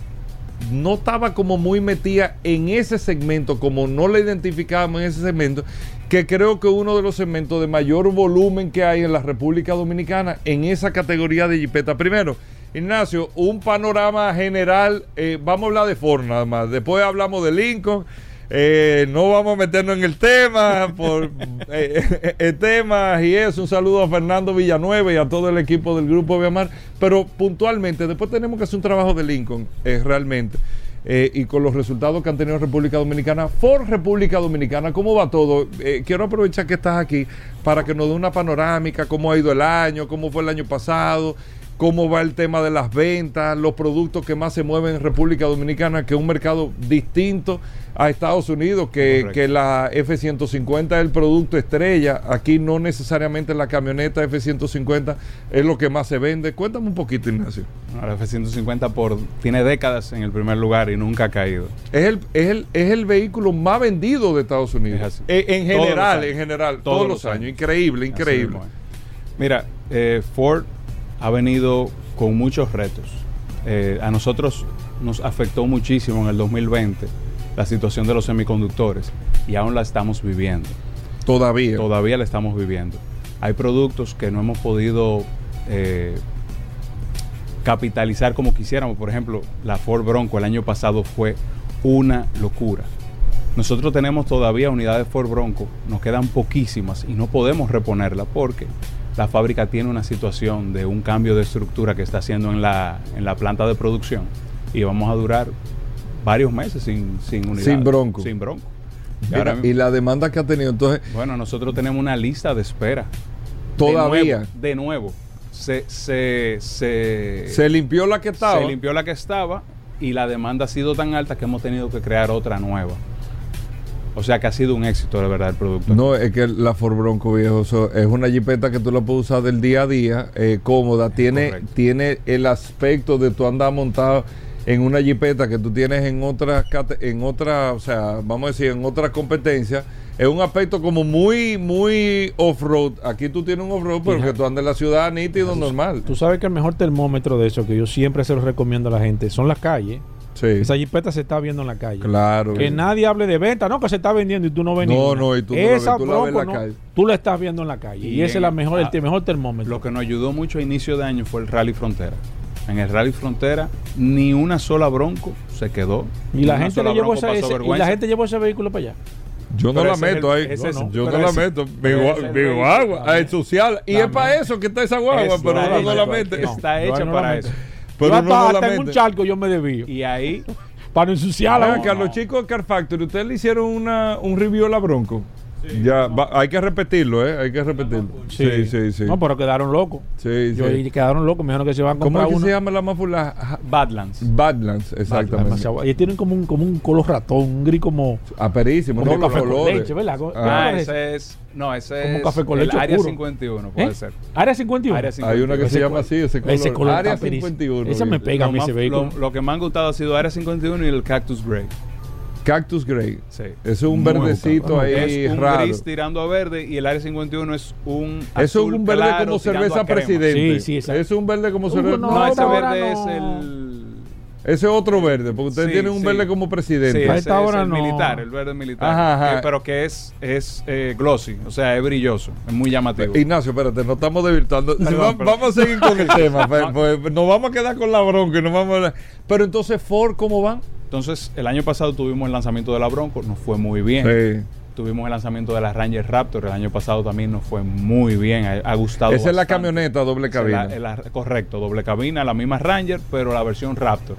no estaba como muy metida en ese segmento, como no la identificábamos en ese segmento, que creo que uno de los segmentos de mayor volumen que hay en la República Dominicana en esa categoría de jipeta. Primero, Ignacio, un panorama general, eh, vamos a hablar de Ford nada más, después hablamos de Lincoln. Eh, no vamos a meternos en el tema por eh, eh, temas y eso. Un saludo a Fernando Villanueva y a todo el equipo del grupo Viamar. Pero puntualmente, después tenemos que hacer un trabajo de Lincoln, realmente. Eh, y con los resultados que han tenido República Dominicana. Ford República Dominicana, ¿cómo va todo? Eh, quiero aprovechar que estás aquí para que nos dé una panorámica, cómo ha ido el año, cómo fue el año pasado, cómo va el tema de las ventas, los productos que más se mueven en República Dominicana, que es un mercado distinto a Estados Unidos, que, que la F-150 es el producto estrella. Aquí no necesariamente la camioneta F-150 es lo que más se vende. Cuéntame un poquito, Ignacio. La F-150 por, tiene décadas en el primer lugar y nunca ha caído. Es el, es el, es el vehículo más vendido de Estados Unidos. Eh, en los general, en general, todos, Todos los años. años. Increíble, increíble. Mira, eh, Ford ha venido con muchos retos. Eh, a nosotros nos afectó muchísimo en el 2020 la situación de los semiconductores y aún la estamos viviendo. Todavía. Todavía la estamos viviendo. Hay productos que no hemos podido eh, capitalizar como quisiéramos. Por ejemplo, la Ford Bronco el año pasado fue una locura. Nosotros tenemos todavía unidades Ford Bronco, nos quedan poquísimas y no podemos reponerla porque la fábrica tiene una situación de un cambio de estructura que está haciendo en la, en la planta de producción y vamos a durar varios meses sin, sin unidades. Sin Bronco. Sin Bronco. Y Mira, la demanda que ha tenido. Entonces, bueno, nosotros tenemos una lista de espera. Todavía. De nuevo. de nuevo. Se, se, se, se limpió la que estaba. se limpió la que estaba y la demanda ha sido tan alta que hemos tenido que crear otra nueva. O sea que ha sido un éxito, de verdad, el producto. No, es que la Ford Bronco, viejo, es una jipeta que tú la puedes usar del día a día, eh, cómoda, tiene, correcto. tiene el aspecto de tú andar montado en una jipeta que tú tienes en otras, cate- en otra, o sea, vamos a decir, en otras competencias. Es un aspecto como muy, muy off-road. Aquí tú tienes un off-road, pero que tú andas en la ciudad nítido, normal. Tú sabes que el mejor termómetro de eso que yo siempre se lo recomiendo a la gente son las calles. Sí, Esa jipeta se está viendo en la calle. claro. Que nadie hable de venta, no, que se está vendiendo y tú no ves No, ninguna. no, y tú no la ves, Esa tú la ves en Bronco la no, calle. tú la estás viendo en la calle. Y, Y ese es la mejor, el ah, mejor termómetro. Lo que nos ayudó mucho a inicio de año fue el Rally Frontera. En el Rally Frontera, ni una sola Bronco se quedó. y Ni la gente llevó pasó ese, y la gente llevó ese vehículo para allá. Yo no Pero la ese meto el- ahí. ese yo no la ese- meto. Mi, ese el guagua, es social. Y es para eso que está esa guagua, pero no la mete. Está hecha no para eso. Pero yo uno no hasta, hasta en un charco yo me desvío. Y ahí, Para no ensuciarla. Acá, los chicos de Car Factory, ¿ustedes le hicieron una, un review a la Bronco? Ya, va- hay que repetirlo, ¿eh? Hay que repetirlo. Sí, sí, sí. No, pero quedaron locos. Sí, Yo- sí. y quedaron locos. Me dijeron que se van a ¿Cómo comprar es que uno. se llama la? Ja- Badlands. Badlands, exactamente. Demasiado- Y tienen como un, como un color ratón, un gris como, Aperísimo, como no los café con colores. leche, ¿verdad? ¿Cómo- Ah. cómo Ah, es? ese es. No, ese Como es. café con el leche Área oscuro. 51, puede ¿Eh? ser. Área 51. Área 51. Hay una que se Ese llama col- así, ese color. ese color Área está perísimo. 51. Ese me pega a Lo mí ese vehículo. Lo, lo que me han gustado ha sido Área 51 y el Cactus Grey. Cactus Grey. Sí. Es un Muy verdecito bueno. ahí es un raro. gris tirando a verde y el Área 51 es un. Eso es azul un verde claro como cerveza presidente. Sí, sí, exacto. Es un verde como Uh, cerveza. no, No, ese verde no. es el. Ese otro verde, porque ustedes Sí, tienen un sí. verde como presidente. Sí, ese esta hora es el no. militar, el verde militar. Ajá, ajá. Eh, pero que es, es eh, glossy, o sea, es brilloso, es muy llamativo. Ignacio, espérate, nos estamos Perdón, va- perdón. Vamos a seguir con el tema. pues, pues, nos vamos a quedar con la bronca y nos vamos a hablar. Pero entonces, Ford, ¿cómo van? Entonces, el año pasado tuvimos el lanzamiento de la Bronco, nos fue muy bien. Sí. Tuvimos el lanzamiento de la Ranger Raptor, el año pasado también nos fue muy bien, ha, ha gustado. Esa es la camioneta doble Esa es la- cabina. es la- correcto, doble cabina, la misma Ranger, pero la versión Raptor.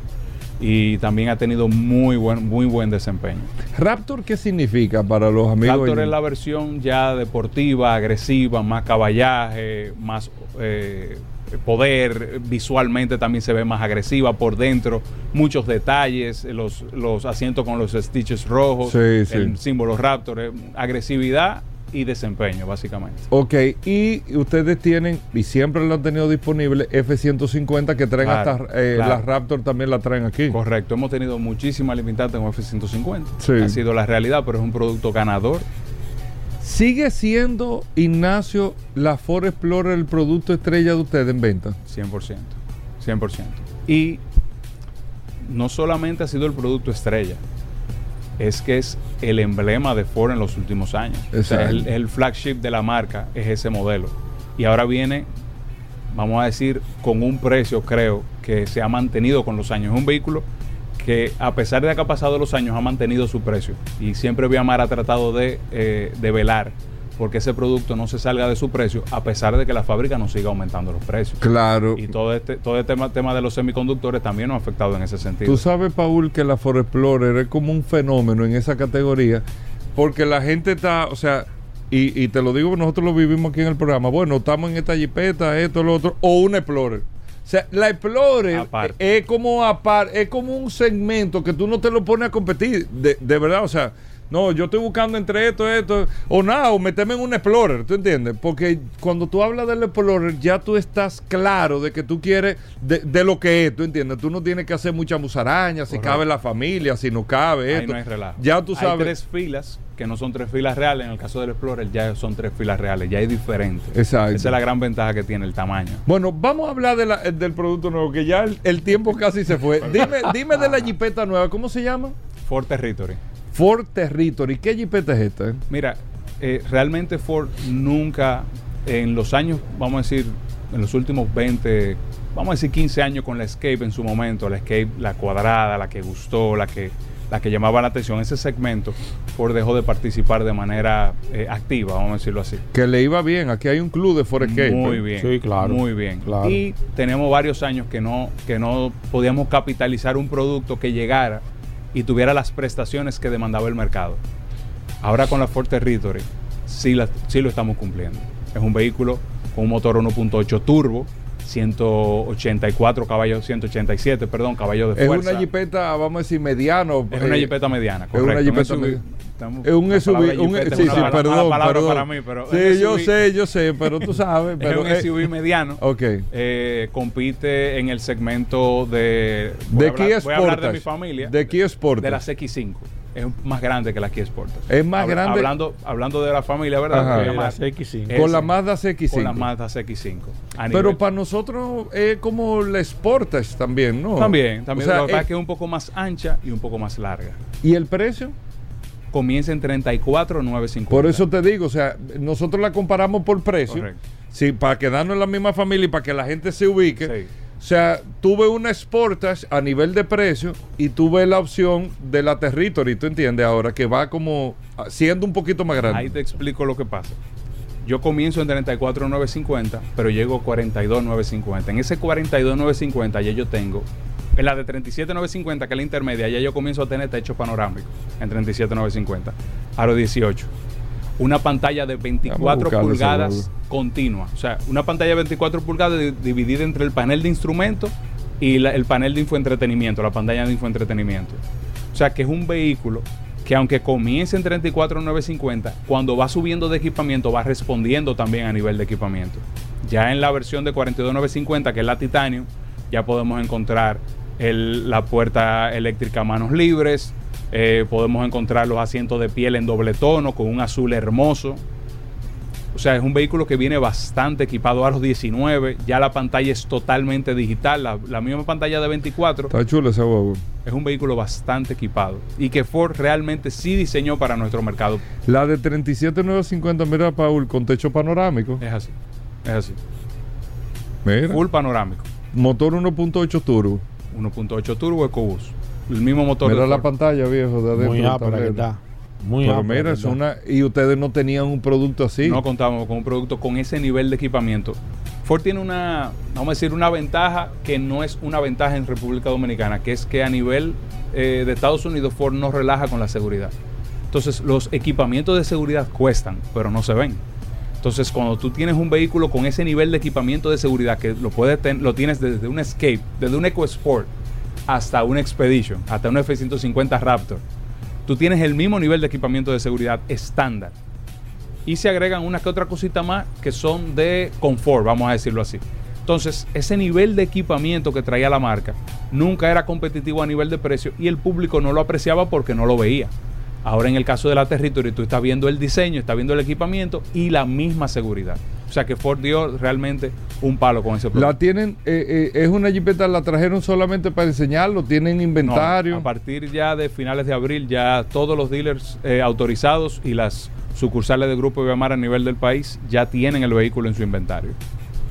Y también ha tenido muy buen, muy buen desempeño. Raptor, ¿qué significa para los amigos? Raptor es la versión ya deportiva, agresiva, más caballaje, más eh, poder, visualmente también se ve más agresiva por dentro, muchos detalles, los, los asientos con los stitches rojos, Sí, sí. el símbolo Raptor, eh, agresividad y desempeño básicamente. Ok, y ustedes tienen, y siempre lo han tenido disponible, F-150 que traen Claro, hasta, eh, claro. las Raptor también la traen aquí. Correcto, hemos tenido muchísima limitante con F-150, Sí. ha sido la realidad, pero es un producto ganador. ¿Sigue siendo, Ignacio, la Ford Explorer el producto estrella de ustedes en venta? 100%. 100%. Y no solamente ha sido el producto estrella, es que es el emblema de Ford en los últimos años. O sea, el, el flagship de la marca es ese modelo. Y ahora viene, vamos a decir, con un precio, creo, que se ha mantenido con los años. Es un vehículo que a pesar de que ha pasado los años ha mantenido su precio. Y siempre Viamar ha tratado de, eh, de velar porque ese producto no se salga de su precio a pesar de que la fábrica no siga aumentando los precios. Claro. Y todo este, todo este tema, tema de los semiconductores también nos ha afectado en ese sentido. Tú sabes, Paul, que la Ford Explorer es como un fenómeno en esa categoría, porque la gente está, o sea, y, y te lo digo, nosotros lo vivimos aquí en el programa, bueno, estamos en esta jipeta, esto, lo otro, o una Explorer. O sea, la Explorer es como apar, es como un segmento que tú no te lo pones a competir, de, de verdad, o sea, no, yo estoy buscando entre esto, esto, o nada, o meterme en un Explorer, ¿tú entiendes? Porque cuando tú hablas del Explorer, ya tú estás claro de que tú quieres, de, de lo que es, ¿tú entiendes? Tú no tienes que hacer mucha musaraña, si Correcto. cabe la familia, si no cabe Ahí esto. no hay relajo. Ya tú Hay sabes. tres filas que no son tres filas reales. En el caso del Explorer ya son tres filas reales. Ya es diferente. Exacto. Esa es la gran ventaja que tiene el tamaño. Bueno, vamos a hablar de la- del producto nuevo, que ya el, el tiempo casi se fue. Dime, dime de la jipeta nueva, ¿cómo se llama? Ford Territory. Ford Territory. ¿Qué jipeta es esta? eh? Mira, eh, realmente Ford nunca, en los años, vamos a decir, en los últimos 20, vamos a decir 15 años con la Escape en su momento, la Escape, la cuadrada, la que gustó, la que, la que llamaba la atención, ese segmento, Ford dejó de participar de manera eh, activa, vamos a decirlo así. Que le iba bien. Aquí hay un club de Ford Escape. Muy bien. Sí, claro. Muy bien. Claro. Y tenemos varios años que no, que no podíamos capitalizar un producto que llegara y tuviera las prestaciones que demandaba el mercado. Ahora con la Ford Territory sí, la- sí lo estamos cumpliendo. Es un vehículo con un motor 1.8 turbo, 184 caballos, 187, perdón, caballos de Es fuerza. una jipeta, vamos a decir, mediano. Es una eh, jipeta mediana, es correcto. una un jipeta mediana. Estamos- Es un la SUV. palabra Un, es sí, una sí, mala- perdón, palabra perdón. para mí, pero sí, es yo sé, yo sé, pero tú sabes. Pero, es un eh, SUV mediano. ok. Eh, compite en el segmento de. De Kia voy a hablar de mi familia. De Kia Sportage. de las X5. Es más grande que la Kia Sportage. Es más Habla- grande- Hablando, hablando de la familia, ¿verdad? Ajá. Voy a De llamar. las X5. Eh, Con la. Mazda CX5. Con la Mazda CX5. a Pero para nosotros es como la Sportage también, ¿no? También, también. O sea, pasa eh, es que es un poco más ancha y un poco más larga. ¿Y el precio? Comienza en 34,950. Por eso te digo, o sea, nosotros la comparamos por precio. Correcto. Sí, para quedarnos en la misma familia y para que la gente se ubique. Sí. O sea, tuve una Sportage a nivel de precio y tuve la opción de la Territory, ¿tú entiendes? Ahora que va como siendo un poquito más grande. Ahí te explico lo que pasa. Yo comienzo en 34,950, pero llego a 42,950. En ese 42,950 ya yo tengo, en la de 37,950, que es la intermedia, ya yo comienzo a tener techo panorámico en 37,950. Aro 18. Una pantalla de 24 Vamos a buscarlo, pulgadas seguro. continua. O sea, una pantalla de 24 pulgadas di- dividida entre el panel de instrumentos y la- el panel de infoentretenimiento, la pantalla de infoentretenimiento. O sea, que es un vehículo que aunque comience en 34,950, cuando va subiendo de equipamiento va respondiendo también a nivel de equipamiento. Ya en la versión de 42,950, que es la Titanium, ya podemos encontrar el- la puerta eléctrica a manos libres, eh, podemos encontrar los asientos de piel en doble tono con un azul hermoso. O sea, es un vehículo que viene bastante equipado a los 19. Ya la pantalla es totalmente digital. La, la misma pantalla de 24. Está chulo ese huevo. Es un vehículo bastante equipado. Y que Ford realmente sí diseñó para nuestro mercado. La de 37950, mira, Paul, con techo panorámico. Es así. Es así. Mira. Full panorámico. Motor 1.8 turbo. 1.8 turbo EcoBoost. El mismo motor. Mira la pantalla, viejo, de adentro. Muy ápera que está. Muy Pero ápera mira, es una... Y ustedes no tenían un producto así. No contamos con un producto con ese nivel de equipamiento. Ford tiene una, vamos a decir, una ventaja que no es una ventaja en República Dominicana, que es que a nivel eh, de Estados Unidos Ford no relaja con la seguridad. Entonces, los equipamientos de seguridad cuestan, pero no se ven. Entonces, cuando tú tienes un vehículo con ese nivel de equipamiento de seguridad que lo puedes ten- lo tienes desde un Escape, desde un EcoSport hasta un Expedition, hasta un F-150 Raptor, tú tienes el mismo nivel de equipamiento de seguridad estándar. Y se agregan una que otra cosita más que son de confort, vamos a decirlo así. Entonces, ese nivel de equipamiento que traía la marca nunca era competitivo a nivel de precio y el público no lo apreciaba porque no lo veía. Ahora en el caso de la Territory tú estás viendo el diseño, estás viendo el equipamiento y la misma seguridad. O sea que Ford dio realmente un palo con ese producto. La tienen, eh, eh, es una jipeta, la trajeron solamente para enseñarlo, tienen No, inventario. a partir ya de finales de abril, ya todos los dealers eh, autorizados y las sucursales de Grupo Viamar a nivel del país ya tienen el vehículo en su inventario.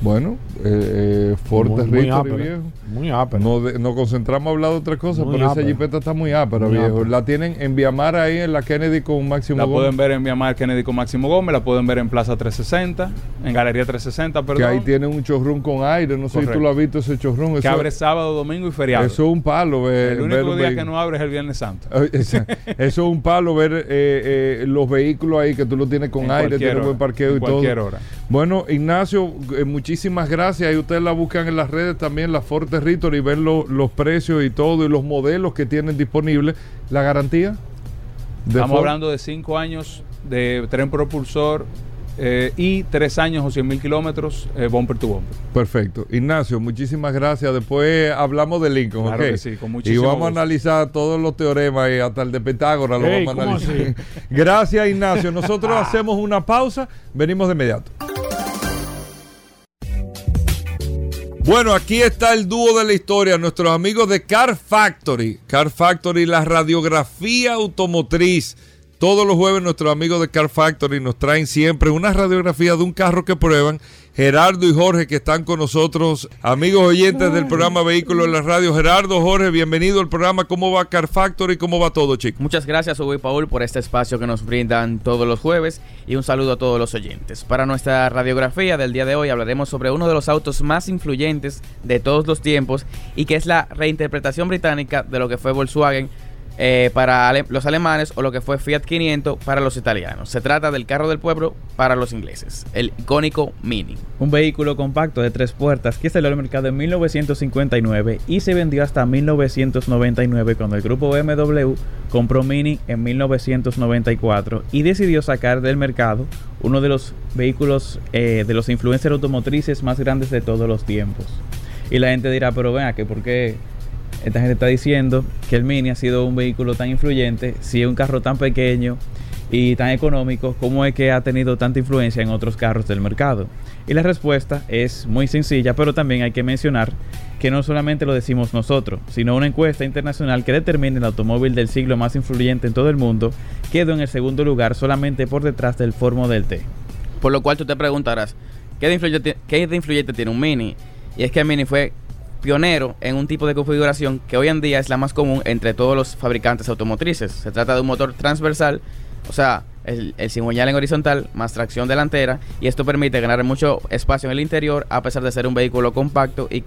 Bueno, eh, eh, Ford muy, ápera. viejo. Muy ápera. No de- nos concentramos a hablar de otra cosa, Muy pero esa ápera. jipeta está muy ápera, Muy viejo. ápera. La tienen en Viamar ahí en la Kennedy con Máximo La Gómez, pueden ver en Viamar Kennedy con Máximo Gómez, la pueden ver en Plaza 360, en Galería 360, que perdón, ahí tiene un chorrón con aire. No sé si tú lo has visto ese chorrón. que abre sábado, domingo y feriado. eso es un palo. Ver, el único día que no abre es el Viernes Santo. Esa- Eso es un palo ver eh, eh, los vehículos ahí que tú lo tienes con En aire, cualquier tiene buen parqueo en y todo. cualquier hora. Bueno, Ignacio, eh, muchísimas gracias. Y ustedes la buscan en las redes también, la Ford Territory, y ven lo- los precios y todo, y los modelos que tienen disponibles. ¿La garantía? de Estamos Ford? hablando de 5 años de tren propulsor eh, y 3 años o 100 mil kilómetros eh, bumper to bumper. Perfecto. Ignacio, muchísimas gracias. Después hablamos de Lincoln, Claro ¿ok? que sí, con Y muchísimo vamos a analizar todos los teoremas y hasta el de Pitágoras lo vamos a ¿cómo analizar. así? gracias, Ignacio. Nosotros hacemos una pausa, venimos de inmediato. Bueno, aquí está el dúo de la historia, nuestros amigos de Car Factory. Car Factory, la radiografía automotriz. Todos los jueves nuestros amigos de Car Factory nos traen siempre una radiografía de un carro que prueban. Gerardo y Jorge que están con nosotros, amigos oyentes del programa Vehículos en la Radio. Gerardo, Jorge, bienvenido al programa. ¿Cómo va Car Factory? ¿Cómo va todo, chicos? Muchas gracias, Hugo y Paul, por este espacio que nos brindan todos los jueves y un saludo a todos los oyentes. Para nuestra radiografía del día de hoy hablaremos sobre uno de los autos más influyentes de todos los tiempos y que es la reinterpretación británica de lo que fue Volkswagen eh, para los alemanes o lo que fue Fiat 500 para los italianos. Se trata del carro del pueblo para los ingleses, el icónico Mini. Un vehículo compacto de tres puertas que salió al mercado en 1959 y se vendió hasta 1999 cuando el grupo BMW compró Mini en 1994 y decidió sacar del mercado uno de los vehículos eh, de los influencers automotrices más grandes de todos los tiempos. Y la gente dirá, pero vea que por qué esta gente está diciendo que el Mini ha sido un vehículo tan influyente si es un carro tan pequeño y tan económico, ¿cómo es que ha tenido tanta influencia en otros carros del mercado? Y la respuesta es muy sencilla, pero también hay que mencionar que no solamente lo decimos nosotros, sino una encuesta internacional que determina el automóvil del siglo más influyente en todo el mundo quedó en el segundo lugar solamente por detrás del Ford Model T. Por lo cual tú te preguntarás, ¿qué qué de influyente tiene un Mini? Y es que el Mini fue pionero en un tipo de configuración que hoy en día es la más común entre todos los fabricantes automotrices. Se trata de un motor transversal, o sea, el, el cigüeñal en horizontal más tracción delantera y esto permite ganar mucho espacio en el interior a pesar de ser un vehículo compacto y,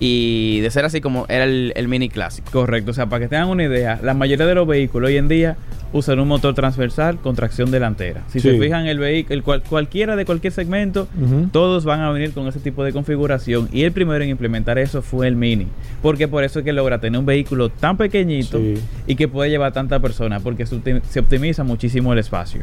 y de ser así como era el, el Mini clásico. Correcto, o sea, para que tengan una idea, la mayoría de los vehículos hoy en día usan un motor transversal con tracción delantera. Si Sí. se fijan, el vehículo, cual- cualquiera de cualquier segmento, todos van a venir con ese tipo de configuración. Y el primero en implementar eso fue el Mini. Porque por eso es que logra tener un vehículo tan pequeñito Sí. y que puede llevar tanta persona, porque se optimiza muchísimo el espacio.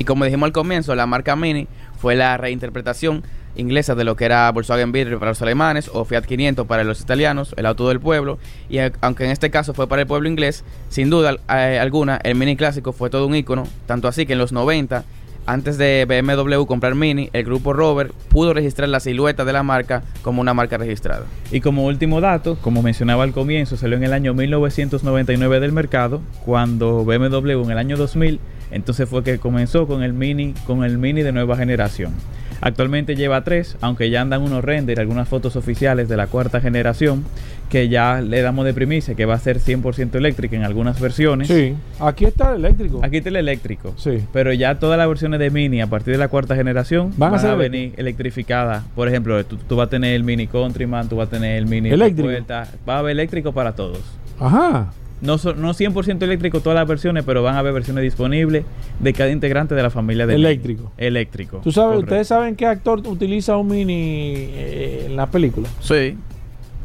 Y como dijimos al comienzo, la marca Mini fue la reinterpretación inglesa de lo que era Volkswagen Beetle para los alemanes o Fiat 500 para los italianos, el auto del pueblo. Y aunque en este caso fue para el pueblo inglés, sin duda eh, alguna, el Mini clásico fue todo un icono, tanto así que en los 90 antes de BMW comprar Mini, el grupo Rover pudo registrar la silueta de la marca como una marca registrada. Y como último dato, como mencionaba al comienzo, salió en el año 1999 del mercado, cuando BMW en el año 2000, entonces fue que comenzó con el Mini, con el Mini de nueva generación. Actualmente lleva tres, aunque ya andan unos render, algunas fotos oficiales de la cuarta generación, que ya le damos de primicia, que va a ser 100% eléctrica en algunas versiones. Sí, aquí está el eléctrico. Aquí está el eléctrico. Sí. Pero ya todas las versiones de Mini a partir de la cuarta generación Van van, a a, venir electrificadas. Por ejemplo, tú, tú vas a tener el Mini Countryman, tú vas a tener el Mini Eléctrico. Vuelta. Va a haber eléctrico para todos. Ajá. No, so- no 100% eléctrico todas las versiones, pero van a haber versiones disponibles de cada integrante de la familia de Mini. Eléctrico. Eléctrico. ¿Tú sabes, correcto. ustedes saben qué actor utiliza un mini eh, en la película? Sí.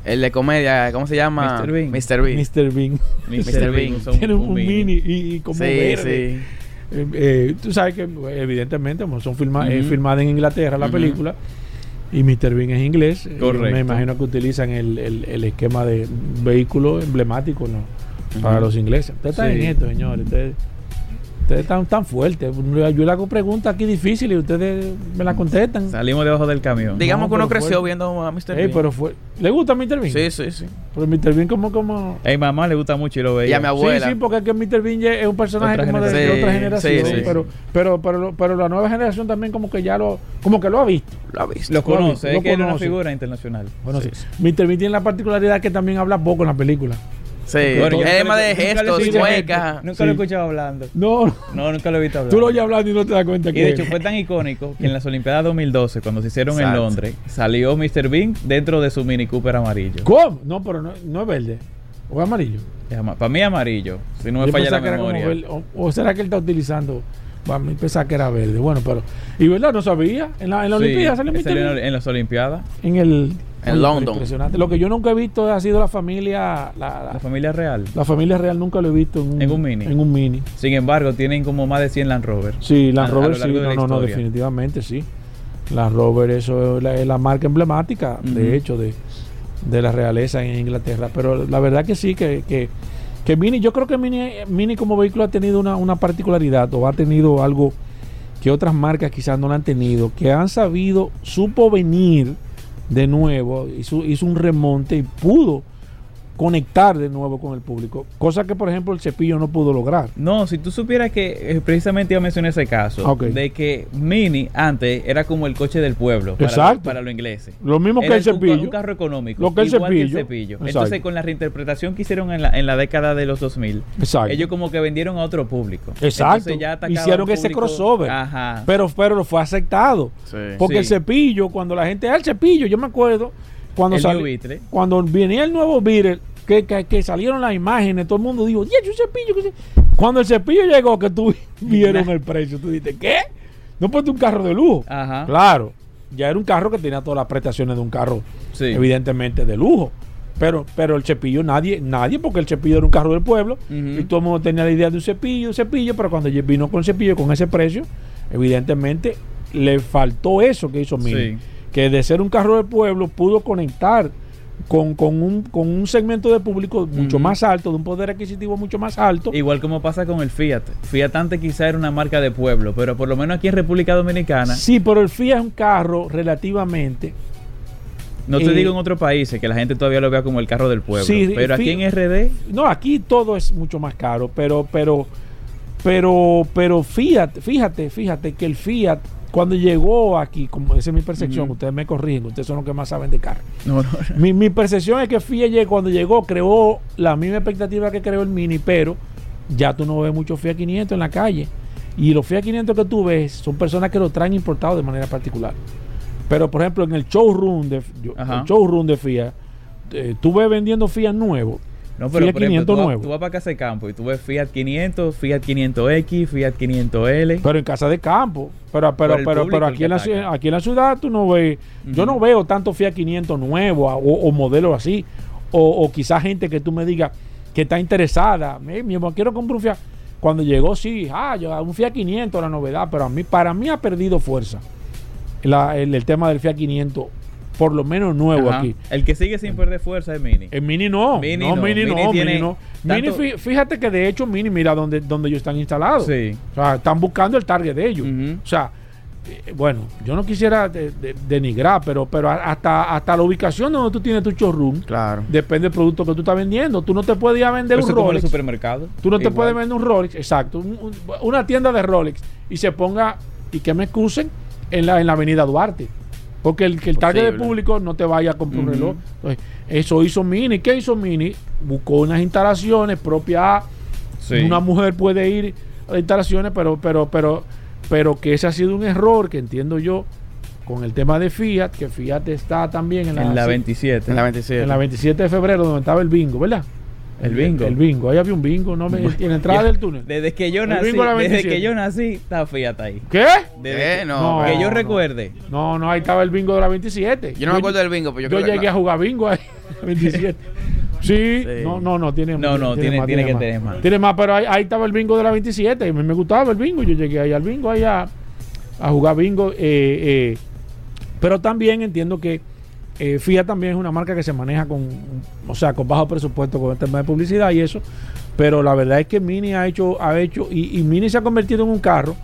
El de comedia, ¿cómo se llama? Mr. Bean. Mr. Bean. Mr. Bean. Mr. Bean. usa un- Tiene un, mini y, y como Sí, verde. sí. Eh, eh, tú sabes que evidentemente como son eh, filmadas en Inglaterra la película y Mr. Bean es inglés. eh, Correcto. Me imagino que utilizan el, el- el esquema de vehículo emblemático ¿no? Para los ingleses. Ustedes están Sí. en esto, señores. Ustedes, ustedes están tan fuertes. Yo le hago preguntas aquí difíciles y ustedes me las contestan. Salimos debajo del camión. Digamos No, que uno creció fue- viendo a Mr. Ey, Bean. pero fue, ¿Le gusta Mr. Bean? Sí, sí, sí. Pero Mr. Bean como... como A mi mamá le gusta mucho y lo veía. Y a mi abuela. Sí, sí, porque es que Mr. Bean es un personaje Otra como de, otra generación. sí, sí. Pero, pero, pero, lo- pero la nueva generación también como que ya lo, como que lo ha visto. Lo ha visto. Lo Lo conoce, lo es que es una conoce. figura internacional. Bueno, sí. Sí, Mr. Bean tiene la particularidad que también habla poco en la película. Sí. Bueno, es más lo- de gestos, muecas. Nunca Sí. lo he escuchado hablando. No, No, nunca lo he visto hablar. tú lo oyes hablando y no te das cuenta Y que de hecho fue tan icónico que en las Olimpiadas 2012, cuando se hicieron en. Londres, salió Mr. Bean dentro de su Mini Cooper amarillo. ¿Cómo? No, pero no, no es verde. O es amarillo. Para mí amarillo, si no me Yo falla la memoria. verde, o, o será que él está utilizando. Para mí pensaba que era verde. Bueno, pero. Y verdad, no sabía. En la, en la Sí, Olimpiada salió Mr. en, Bean. en las Olimpiadas, En el. En Oye, London. Impresionante. Lo que yo nunca he visto ha sido la familia. La, la la, familia real. la familia real nunca lo he visto en un, En un Mini. En un mini. Sin embargo, tienen como más de 100 Land Rover. Sí, Land Rover sí, no, no, no, definitivamente sí. Land Rover, eso es la, es la marca emblemática, de hecho, de, de la realeza en Inglaterra. Pero la verdad que sí, que, que, que Mini, yo creo que Mini, Mini como vehículo ha tenido una, una particularidad o ha tenido algo que otras marcas quizás no lo han tenido, que han sabido, supo venir de nuevo, hizo, hizo un remonte y pudo conectar de nuevo con el público, cosa que por ejemplo el cepillo no pudo lograr. No, si tú supieras que eh, precisamente iba a mencionar ese caso, de que Mini antes era como el coche del pueblo para, Exacto. para los ingleses. Lo mismo que el cepillo. Un carro económico. Lo que el igual que cepillo. cepillo. Entonces, con la reinterpretación que hicieron en la, en la década de los 2000, Exacto. ellos como que vendieron a otro público. Exacto. Entonces, ya atacaban Hicieron ese crossover. Ajá. Pero, pero fue aceptado. Sí. Porque Sí. el cepillo, cuando la gente, ah, el cepillo, yo me acuerdo cuando El sali- New Beetle. cuando venía el nuevo Beetle, que, que, que salieron las imágenes, todo el mundo dijo, "Dios, un cepillo. que se-". Cuando el cepillo llegó, que tú vieron el precio, tú dices, ¿qué? No puede un carro de lujo. Ajá. Claro, ya era un carro que tenía todas las prestaciones de un carro, Sí. evidentemente de lujo. Pero, pero el cepillo, nadie, nadie, porque el cepillo era un carro del pueblo y todo el mundo tenía la idea de un cepillo, un cepillo, pero cuando vino con el cepillo con ese precio, evidentemente le faltó eso que hizo Mini. Sí. Que de ser un carro del pueblo pudo conectar con, con un, con un segmento de público mucho más alto, de un poder adquisitivo mucho más alto. Igual como pasa con el Fiat. Fiat antes quizá era una marca de pueblo, pero por lo menos aquí en República Dominicana, Sí, pero el Fiat es un carro relativamente no te Eh, digo en otros países que la gente todavía lo vea como el carro del pueblo, Sí, pero aquí en RD, No, aquí todo es mucho más caro, pero, pero, pero, pero Fiat, fíjate, fíjate que el Fiat cuando llegó aquí, como esa es mi percepción, ustedes me corrigen, ustedes son los que más saben de carro. no, no, Mi, mi percepción es que Fiat cuando llegó creó la misma expectativa que creó el Mini, pero ya tú no ves muchos Fiat 500 en la calle. Y los Fiat 500 que tú ves son personas que lo traen importado de manera particular. Pero por ejemplo, en el showroom de, yo- el showroom de Fiat, eh, tú ves vendiendo Fiat nuevos. No, pero Fiat por ejemplo, 500 tú, vas- nuevo. tú vas para casa de campo y tú ves Fiat 500, Fiat 500X, Fiat 500L. Pero en casa de campo. Pero, pero, pero, pero aquí, en la, ciudad- aquí en la ciudad tú no ves. Yo no veo tanto Fiat 500 nuevos o, o modelos así. O, o quizás gente que tú me digas que está interesada. Mi, mi amor, quiero comprar un Fiat. Cuando llegó, sí, ah, yo, un Fiat 500 la novedad. Pero a mí, para mí ha perdido fuerza la- el, el tema del Fiat 500 por lo menos nuevo Ajá. aquí. El que sigue sin perder fuerza es Mini. Mini no. Mini no, no, Mini no, Mini no. tanto- Mini, fí- fíjate que de hecho Mini, mira donde, donde ellos están instalados. Sí. O sea, están buscando el target de ellos. O sea, eh, bueno, yo no quisiera de- de- denigrar, pero, pero hasta, hasta la ubicación donde tú tienes tu showroom, Claro. depende del producto que tú estás vendiendo. Tú no te puedes ir a vender Eso un como en el Rolex. supermercado. Tú no te puedes vender un Rolex, exacto, un- un- una tienda de Rolex y se ponga, y que me excusen, en la, en la avenida Duarte. Porque el, que el target de Posible. público no te vaya a comprar un reloj. Entonces, eso hizo Mini. ¿Qué hizo Mini? Buscó unas instalaciones propias. Sí. Una mujer puede ir a las instalaciones, pero, pero, pero, pero que ese ha sido un error que entiendo yo con el tema de Fiat, que Fiat está también en la, En la sí, 27. En la 27. en la 27 de febrero, donde estaba el bingo, ¿verdad? El bingo. El bingo. Ahí había un bingo, ¿no? En la entrada del túnel. Desde que yo nací, desde 27. que yo nací, está Fiat ahí. ¿Qué? Desde Eh, que, no, No. que yo no. recuerde. No, no, ahí estaba el bingo de la 27. Yo no me acuerdo del bingo, pero yo Yo creo que llegué a jugar bingo ahí, 27. Sí, Sí. no, no, no, tiene No, no, tiene- tiene que tener más. Tiene más, pero ahí, ahí estaba el bingo de la 27 y a mí me gustaba el bingo. Yo llegué ahí al bingo, ahí a, a jugar bingo. eh, eh, pero también entiendo que eh, Fiat también es una marca que se maneja con, o sea, con bajo presupuesto con el tema de publicidad y eso. Pero la verdad es que Mini ha hecho, ha hecho, y, y Mini se ha convertido en un carro.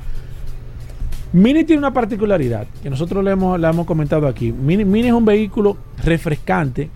Mini tiene una particularidad que nosotros le hemos, la hemos comentado aquí. Mini, Mini es un vehículo refrescante,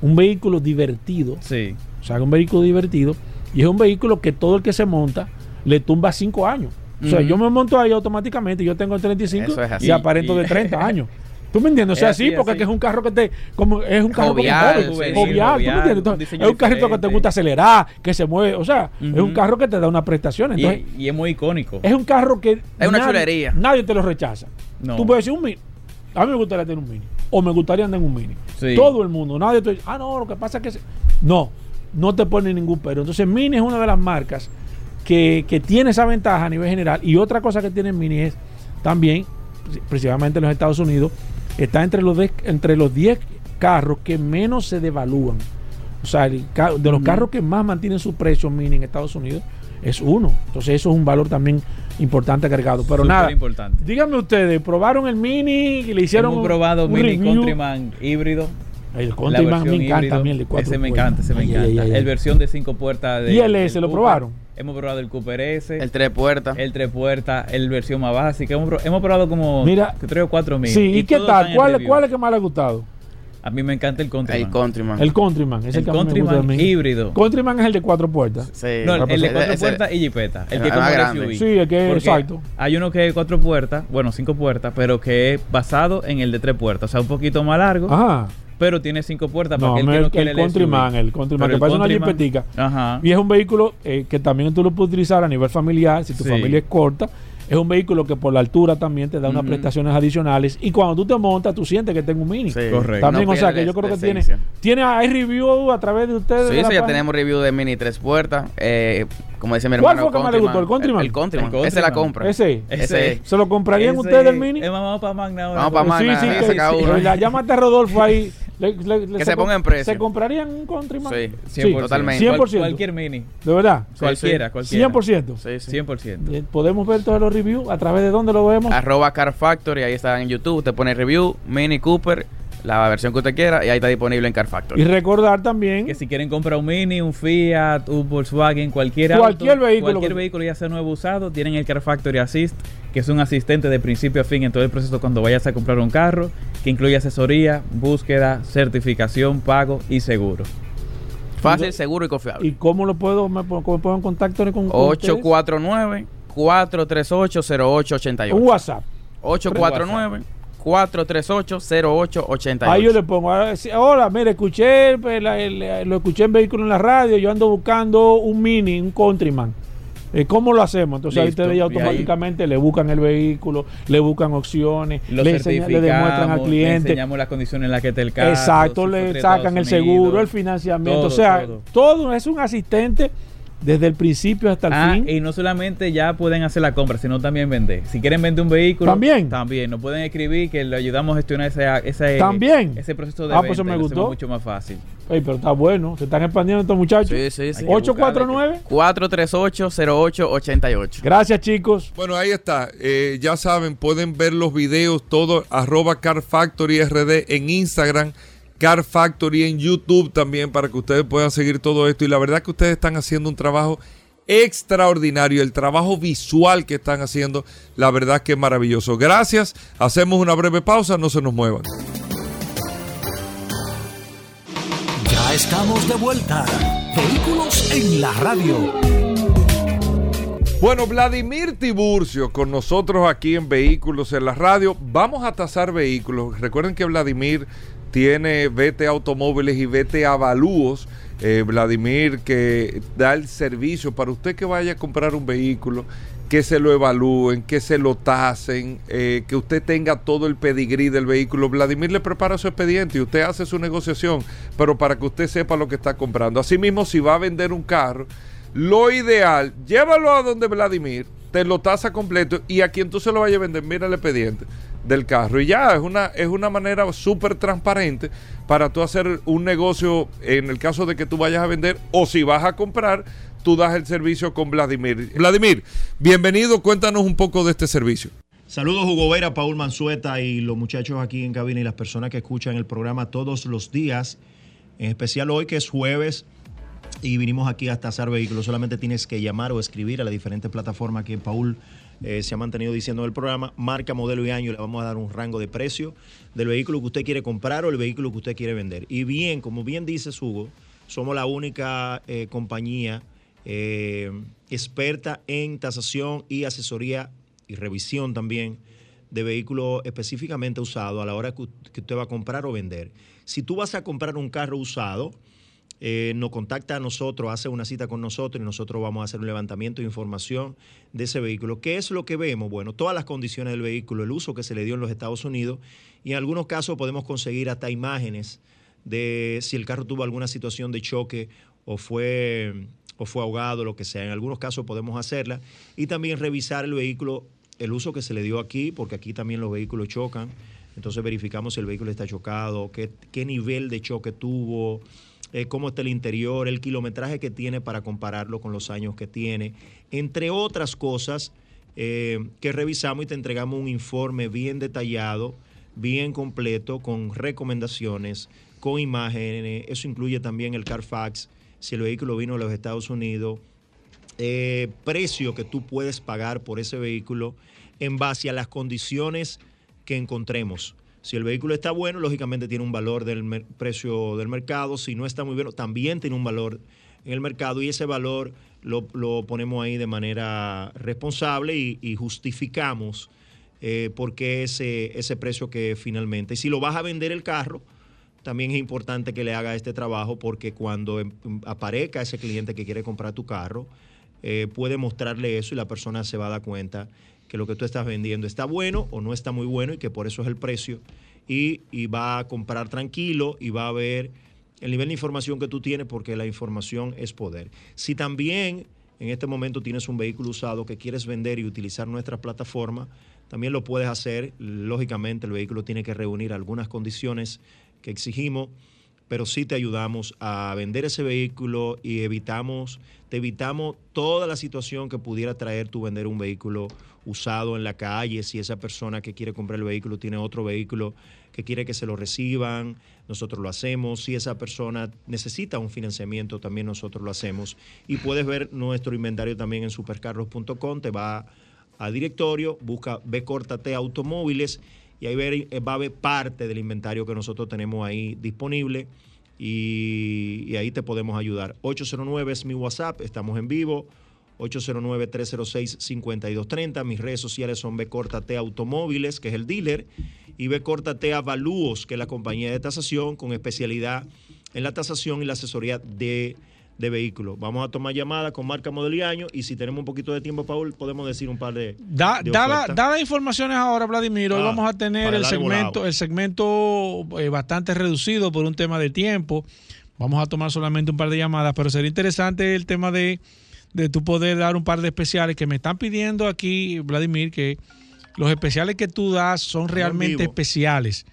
un vehículo divertido, Sí. o sea, un vehículo divertido, y es un vehículo que todo el que se monta le tumba 5 años. O sea, yo me monto ahí automáticamente, yo tengo 35 es así. y aparento Y- de 30 años. ¿Tú me entiendes? O sea, así, sí, porque así. es un carro que te. como Es un carro Jovial, como joven, jovial, ¿tú me entiendes? Entonces, es un carrito que te gusta acelerar, que se mueve. O sea, es un carro que te da una prestación. Y, Entonces, y es muy icónico. es un carro que. Es una nadie- chulería. Nadie te lo rechaza. No. Tú puedes decir un mini. A mí me gustaría tener un mini. O me gustaría andar en un mini. Sí. Todo el mundo. Nadie te dice, ah, no, lo que pasa es que. se-". No, no te pone ningún pero. Entonces, Mini es una de las marcas que, que tiene esa ventaja a nivel general. Y otra cosa que tiene Mini es también, principalmente en los Estados Unidos, está entre los, de- entre los 10 carros que menos se devalúan. O sea, el de los carros que más mantienen su precio Mini en Estados Unidos es uno. Entonces, eso es un valor también importante agregado. Pero Súper nada, importante. díganme ustedes, ¿probaron el Mini y le hicieron Hemos probado un Mini review? Countryman híbrido. El Countryman me encanta híbrido. mí, el de cuatro Ese me puertas. encanta, ese me Ay, encanta. ay, ay, ay. El versión de cinco puertas. De, ¿Y el S lo probaron? Hemos probado el Cooper S. El tres puertas. el tres puertas, el versión más básica. Hemos, pro- hemos probado como Mira, tres o cuatro mil. Sí, ¿y, qué tal? ¿Cuál. ¿Cuál es el que más le ha gustado? A mí me encanta el Countryman. El Countryman. El Countryman, es el, El que a mí me gusta Countryman también. híbrido. Countryman es el de cuatro puertas. Sí. No, el, el de Ese- cuatro puertas y jipeta. El el que es como el grande. SUV. Sí, el que Porque exacto. Hay uno que es cuatro puertas, bueno, cinco puertas, pero que es basado en el de tres puertas. O sea, un poquito más largo, Ajá. Pero tiene cinco puertas No, para el, el Countryman, el Countryman, que parece una Countryman- jipetica. Ajá. Y es un vehículo eh, que también tú lo puedes utilizar a nivel familiar, si tu Sí. familia es corta. Es un vehículo que por la altura también te da unas Ujú. prestaciones adicionales. Y cuando tú te montas, tú sientes que tengo un mini. Sí. Correcto. También, No o sea, que yo creo la que tiene, tiene hay review a través de ustedes. Sí, de la sí, ya página? tenemos review de Mini tres puertas. Eh, como dice mi ¿Cuál fue que más le gustó, el Countryman? El, Countryman. El Esa es la Countryman. compra. Ese. Ese. ¿Se lo comprarían Ese- ustedes el mini? eh, vamos para Magna ahora. Vamos pa' Magna. Sí, sí, la llámate a Rodolfo ahí. le- le- le- Que se ponga en precio. ¿Se comprarían un Countryman? Sí, Sí, totalmente. 100%. Cual- cualquier mini. ¿De verdad? Sí, cualquiera, cualquiera. 100%. Sí, sí. 100%. Eh, Podemos ver todos los reviews a través de dónde lo vemos. Arroba Car Factory, ahí está en YouTube. Te pone review, Mini Cooper, la versión que usted quiera, y ahí está disponible en Car Factory. Y recordar también Que si quieren comprar un Mini, un Fiat, un Volkswagen, cualquier Cualquier auto, vehículo cualquier vehículo ya sea nuevo usado, tienen el Car Factory Assist, que es un asistente de principio a fin en todo el proceso cuando vayas a comprar un carro, que incluye asesoría, búsqueda, certificación, pago y seguro. Fácil, seguro y confiable. ¿Y cómo lo puedo, me, puedo- cómo pongo en contacto con, con ustedes? 849-438-0888. Un WhatsApp. 849-438-0888. Ahí yo le pongo, hola, mire, escuché, el- el- lo escuché en vehículo en la radio, yo ando buscando un mini, un countryman. Eh, ¿Cómo lo hacemos? Entonces Listo, ahí ustedes ahí- automáticamente le buscan el vehículo, le buscan opciones, le, enseñan- le demuestran al certificamos, le cliente. enseñamos las condiciones en las que está el carro. Exacto, le sacan el seguro, Unidos, el financiamiento, todo, o sea, todo. todo es un asistente desde el principio hasta el Ah, fin. y no solamente ya pueden hacer la compra, sino también vender. Si quieren vender un vehículo, ¿También? También. Nos pueden escribir que le ayudamos a gestionar ese, ese, ¿También? ese proceso de Ah, venta. pues me gustó. mucho más fácil. Ey, pero está bueno. Se están expandiendo estos muchachos. Sí, sí, sí. 849. 438-0888. Gracias, chicos. Bueno, ahí está. Eh, ya saben, pueden ver los videos, todo, arroba Car Factory RD en Instagram, Car Factory en YouTube también, para que ustedes puedan seguir todo esto. Y la verdad que ustedes están haciendo un trabajo extraordinario. El trabajo visual que están haciendo, la verdad que es maravilloso. Gracias. Hacemos una breve pausa, no se nos muevan. Ya estamos de vuelta. Vehículos en la radio. Bueno, Vladimir Tiburcio con nosotros aquí en Vehículos en la Radio. Vamos a tasar vehículos. Recuerden que Vladimir tiene VT Automóviles y VT Avalúos. Eh, Vladimir que da el servicio para usted que vaya a comprar un vehículo, que se lo evalúen, que se lo tasen, eh, que usted tenga todo el pedigrí del vehículo. Vladimir le prepara su expediente y usted hace su negociación, pero para que usted sepa lo que está comprando. Asimismo, si va a vender un carro, lo ideal, llévalo a donde Vladimir, te lo tasa completo y a quien tú se lo vayas a vender, mira el expediente del carro. Y ya, es una, es una manera súper transparente para tú hacer un negocio en el caso de que tú vayas a vender o si vas a comprar, tú das el servicio con Vladimir. Vladimir, bienvenido, cuéntanos un poco de este servicio. Saludos Hugo Vera, Paul Manzueta y los muchachos aquí en cabina y las personas que escuchan el programa todos los días, en especial hoy que es jueves y vinimos aquí a tasar vehículos. Solamente tienes que llamar o escribir a las diferentes plataformas que Paul eh, se ha mantenido diciendo en el programa, marca, modelo y año, le vamos a dar un rango de precio del vehículo que usted quiere comprar o el vehículo que usted quiere vender. Y bien, como bien dice Hugo, somos la única eh, compañía eh, experta en tasación y asesoría y revisión también de vehículos específicamente usados a la hora que, que usted va a comprar o vender. Si tú vas a comprar un carro usado, eh, nos contacta a nosotros, hace una cita con nosotros y nosotros vamos a hacer un levantamiento de información de ese vehículo. ¿Qué es lo que vemos? Bueno, todas las condiciones del vehículo, el uso que se le dio en los Estados Unidos y en algunos casos podemos conseguir hasta imágenes de si el carro tuvo alguna situación de choque o fue, o fue ahogado, lo que sea. En algunos casos podemos hacerla y también revisar el vehículo, el uso que se le dio aquí, porque aquí también los vehículos chocan. Entonces verificamos si el vehículo está chocado, qué, qué nivel de choque tuvo, eh, cómo está el interior, el kilometraje que tiene para compararlo con los años que tiene, entre otras cosas eh, que revisamos y te entregamos un informe bien detallado, bien completo, con recomendaciones, con imágenes. Eso incluye también el Carfax, si el vehículo vino de los Estados Unidos, eh, precio que tú puedes pagar por ese vehículo en base a las condiciones que encontremos. Si el vehículo está bueno, lógicamente tiene un valor del precio del mercado. Si no está muy bueno, también tiene un valor en el mercado y ese valor lo, lo ponemos ahí de manera responsable y, justificamos eh, por qué ese, ese precio que finalmente. Y si lo vas a vender el carro, también es importante que le haga este trabajo porque cuando em- aparezca ese cliente que quiere comprar tu carro, eh, puede mostrarle eso y la persona se va a dar cuenta que lo que tú estás vendiendo está bueno o no está muy bueno y que por eso es el precio y, va a comprar tranquilo y va a ver el nivel de información que tú tienes porque la información es poder. Si también en este momento tienes un vehículo usado que quieres vender y utilizar nuestra plataforma, también lo puedes hacer. Lógicamente el vehículo tiene que reunir algunas condiciones que exigimos, pero sí te ayudamos a vender ese vehículo y evitamos, te evitamos toda la situación que pudiera traer tu vender un vehículo usado en la calle, si esa persona que quiere comprar el vehículo tiene otro vehículo que quiere que se lo reciban, nosotros lo hacemos. Si esa persona necesita un financiamiento, también nosotros lo hacemos. Y puedes ver nuestro inventario también en supercarros.com, te va a directorio, busca B corta T automóviles y ahí eh, va a ver parte del inventario que nosotros tenemos ahí disponible y ahí te podemos ayudar. 809 es mi WhatsApp, estamos en vivo. 809-306-5230. Mis redes sociales son T Automóviles, que es el dealer, y T Avalúos, que es la compañía de tasación con especialidad en la tasación y la asesoría de, de vehículos. Vamos a tomar llamada con marca, modelo y año, y si tenemos un poquito de tiempo, Paul, podemos decir un par de. Da, de da, la- da las informaciones ahora, Vladimir. Hoy Ah, vamos a tener el segmento, volado. el segmento eh, bastante reducido por un tema de tiempo. Vamos a tomar solamente un par de llamadas, pero sería interesante el tema de, de tu poder dar un par de especiales que me están pidiendo aquí, Vladimir, que los especiales que tú das son realmente especiales.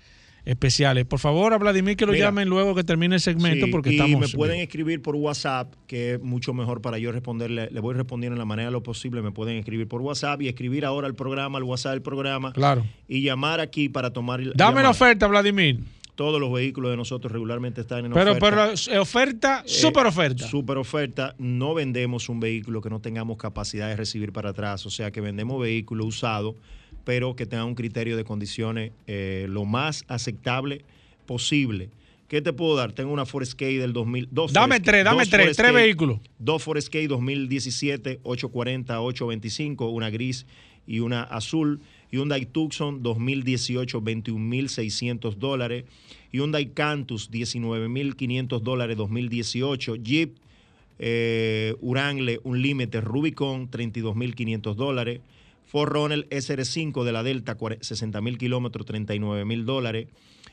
Especiales. Por favor, a Vladimir que lo Mira. llamen luego que termine el segmento Sí, porque y estamos. me pueden escribir por WhatsApp, que es mucho mejor para yo responderle. Le voy respondiendo en la manera de lo posible. Me pueden escribir por WhatsApp y escribir ahora al programa, al WhatsApp del programa. Claro. Y llamar aquí para tomar. Dame llamar. la oferta, Vladimir. Todos los vehículos de nosotros regularmente están en Pero, oferta. pero oferta, Eh, super oferta. Super oferta. No vendemos un vehículo que no tengamos capacidad de recibir para atrás. O sea que vendemos vehículos usados, pero que tengan un criterio de condiciones eh, lo más aceptable posible. ¿Qué te puedo dar? Tengo una Ford Escape del 2000. Dos Dame Ford- tres, dame tres, tres vehículos. Dos Ford Escape 2017, 840, 825, una gris y una azul. Hyundai Tucson 2018, 21.600 dólares. Hyundai Cantus, 19.500 dólares 2018. Jeep eh, Wrangler Unlimited Rubicon, 32.500 dólares. Ford Runner SR5 de la Delta, 60.000 kilómetros, 39.000 dólares.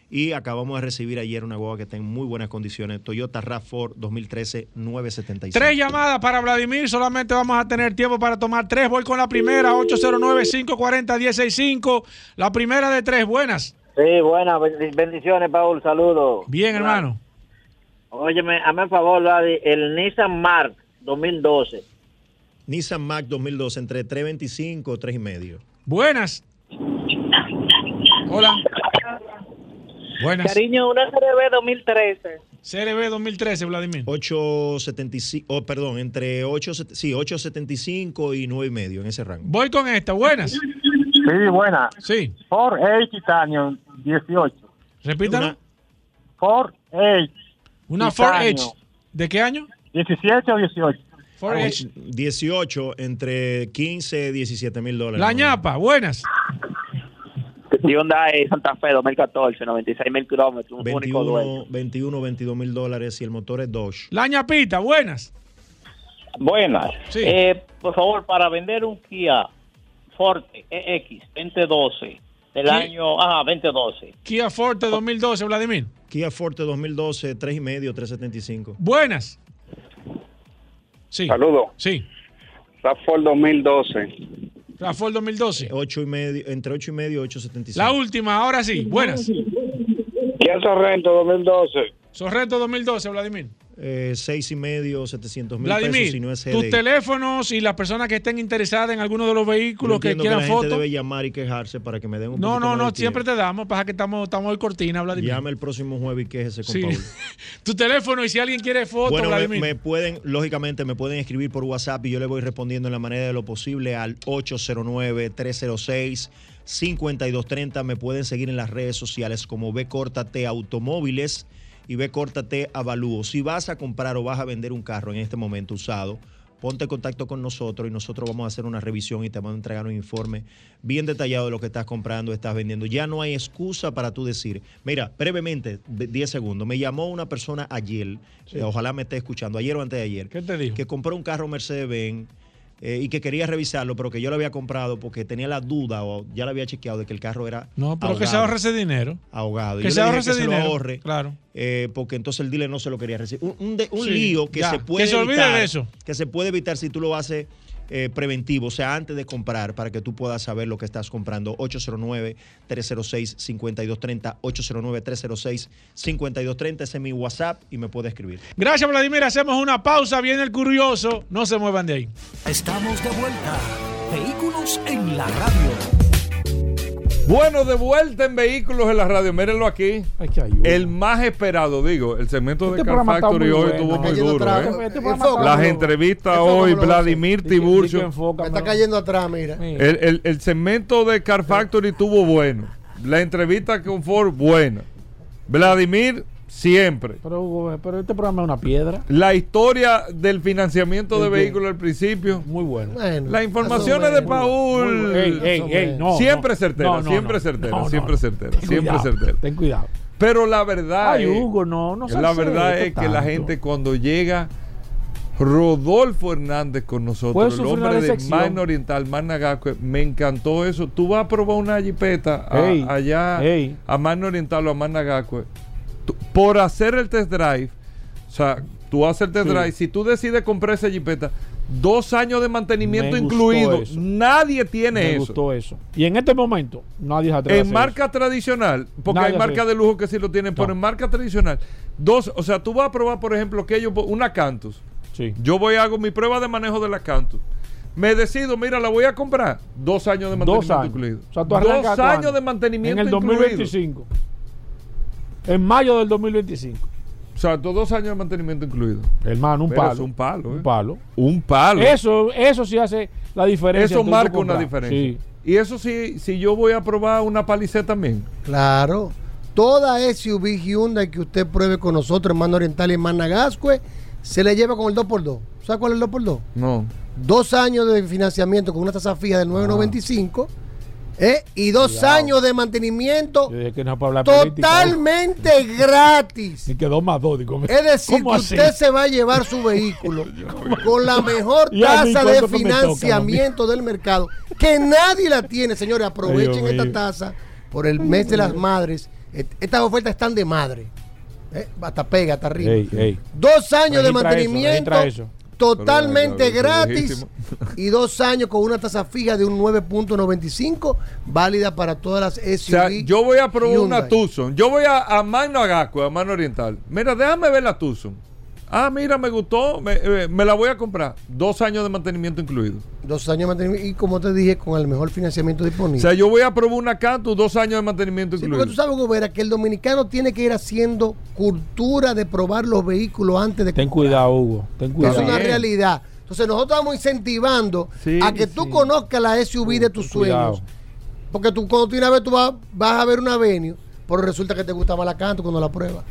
Y acabamos de recibir ayer una guagua que está en muy buenas condiciones. Toyota RAV4 2013, 975. Tres llamadas para Vladimir, solamente vamos a tener tiempo para tomar tres. Voy con la primera, 809-540-165. La primera de tres, buenas. Sí, buenas bendi- bendiciones, Paul, saludos. Bien, hermano. Óyeme, hazme el favor, Vladi, el Nissan Mark 2012. Nissan Mac 2012, entre 325 o 3,5. Buenas. Hola. Buenas. Cariño, una CRB 2013. CRB 2013, Vladimir. 875, oh, perdón, entre 8, sí, 875 y 9,5 en ese rango. Voy con esta, buenas. Sí, buena. Sí. Ford Edge Titanium 18. Repítalo. Ford Edge. Una Ford. Edge. ¿De qué año? 17 o 18. Ford Edge. 18, entre 15 y 17 mil dólares. La ñapa, buenas. Hyundai Santa Fe 2014, 96 mil kilómetros, un único dueño. 21, 21, 22 mil dólares y el motor es Dodge. La ñapita, buenas. Buenas. Sí. Eh, por favor, para vender un Kia Forte EX 2012 del Kia- año ah 2012. Kia Forte 2012, Vladimir. Kia Forte 2012, 3,5, 375. Buenas. Sí. Saludos. Sí. Ford 2012. La Ford 2012. 8 y medio, entre 8 y medio y 875. La última, ahora sí. Buenas. Kia Sorrento 2012. Sorrento 2012, Vladimir. Eh, 6 y medio, 700 mil pesos Vladimir, si no es tus teléfonos y las personas que estén interesadas en alguno de los vehículos que quieran la gente fotos. debe llamar y quejarse para que me den un No, no, no, tiempo. siempre te damos. Pasa que estamos, estamos hoy cortina, Vladimir. Llame el próximo jueves y quéjese con Sí. Paul. tu teléfono y si alguien quiere fotos, Bueno, me, Vladimir. me pueden, lógicamente, me pueden escribir por WhatsApp y yo le voy respondiendo en la manera de lo posible al 809-306-5230. Me pueden seguir en las redes sociales como B Córtate Automóviles y B Córtate Avalúo. Si vas a comprar o vas a vender un carro en este momento usado, ponte en contacto con nosotros y nosotros vamos a hacer una revisión y te vamos a entregar un informe bien detallado de lo que estás comprando, estás vendiendo. Ya no hay excusa para tú decir, mira, brevemente, de- 10 segundos, me llamó una persona ayer, Sí. eh, ojalá me esté escuchando, ayer o antes de ayer, ¿Qué te dijo? que compró un carro Mercedes-Benz eh, y que quería revisarlo, pero que yo lo había comprado porque tenía la duda o ya lo había chequeado de que el carro era No, pero que se ahogado. ahorre ese dinero. ahogado. Que Yo se ahorre que ese se lo dinero. ahorre, Claro. eh, porque entonces el dealer no se lo quería recibir. Un, un de- un Sí, lío que ya. se puede Que se olvide evitar, de eso. Que se puede evitar si tú lo haces eh, preventivo, o sea, antes de comprar, para que tú puedas saber lo que estás comprando. 809-306-5230, 809-306-5230, ese es mi WhatsApp y me puede escribir. Gracias, Vladimir. Hacemos una pausa. Viene el curioso. No se muevan de ahí. Estamos de vuelta. Vehículos en la radio. Bueno, de vuelta en vehículos en la radio. Mírenlo aquí. El más esperado, digo, el segmento de Este Car Factory hoy bueno. estuvo muy duro. atrás. ¿eh? Este Las entrevistas hoy. Vladimir Tiburcio. Me está cayendo atrás, mira. El, el- el segmento de Car Factory estuvo bueno. La entrevista con Ford, buena. Vladimir, siempre. Pero, Hugo, pero este programa es una piedra. La historia del financiamiento de vehículos al principio. Muy bueno. Bueno, Las informaciones de Paul. Ey, ey, ey, no, siempre no. certera, No, no, siempre no. certera, siempre no. certera, Ten siempre cuidado, certera. Ten cuidado. Pero la verdad Ay, es, Hugo, no, no la verdad es que la gente cuando llega Rodolfo Hernández con nosotros, el hombre de. Magna Oriental, Magna Gascue, me encantó eso. Tú vas a probar una jipeta a- allá a Magna Oriental o a Magna Gascue, tú- por hacer el test drive, o sea, tú haces el test Sí. drive, si tú decides comprar esa jipeta, dos años de mantenimiento incluido. eso. Nadie tiene Me eso. gustó eso. Y en este momento, nadie se atreve a En hacer marca tradicional, porque Nadie hay marcas de lujo que sí lo tienen, pero en marca tradicional, dos, o sea, tú vas a probar, por ejemplo, que yo, una Cantus. Sí. Yo voy a hago mi prueba de manejo de la Cantus. Me decido, mira, la voy a comprar. Dos años de Dos mantenimiento años. incluido. O sea, tú arrancas Dos años año. de mantenimiento En el incluido. 2025. En mayo del 2025. O sea, dos años de mantenimiento incluido. Hermano, un Pero palo. es un palo, Un ¿eh? palo. Un palo. Eso, eso sí hace la diferencia. Eso marca una diferencia. Sí. Y eso sí, si yo voy a probar una Palisade también. Claro. Toda SUV Hyundai que usted pruebe con nosotros, hermano Oriental y hermano Nagascue, se le lleva con el 2x2. ¿Sabe cuál es el 2x2? No. Dos años de financiamiento con una tasa fija del 9.95 ¿eh? y dos Cuidado. años de mantenimiento no política. totalmente gratis. Y quedó más dos. digo, Es decir, ¿cómo que así? usted se va a llevar su vehículo con la mejor ¿Y a mí tasa de toca, financiamiento del mercado, que nadie la tiene, señores. Aprovechen esta tasa por el mes de las madres. Estas ofertas están de madre. ¿eh? Hasta pega, hasta arriba. Ey, ey. Dos años de Registra mantenimiento eso. Totalmente gratis y dos años con una tasa fija de un 9.95 válida para todas las SUV. O sea, yo voy a probar una. Tucson. Yo voy a, a Magno Agaco, a Mano Oriental. Mira, déjame ver la Tucson. Ah, mira, me gustó. Me, eh, me la voy a comprar. Dos años de mantenimiento incluido. Dos años de mantenimiento y como te dije, con el mejor financiamiento O disponible. sea, yo voy a probar una Cantus, dos años de mantenimiento Sí, incluido. porque tú sabes, Gobera, que el dominicano tiene que ir haciendo cultura de probar los vehículos antes de Ten comprar. cuidado, Hugo. Ten Es cuidado. una realidad. Entonces nosotros estamos incentivando Sí, a que tú sí. conozcas la SUV de tus cuidado. sueños. Porque tú cuando tú una vez tú vas, vas a ver una Venue, pero resulta que te gusta más la canto cuando la pruebas.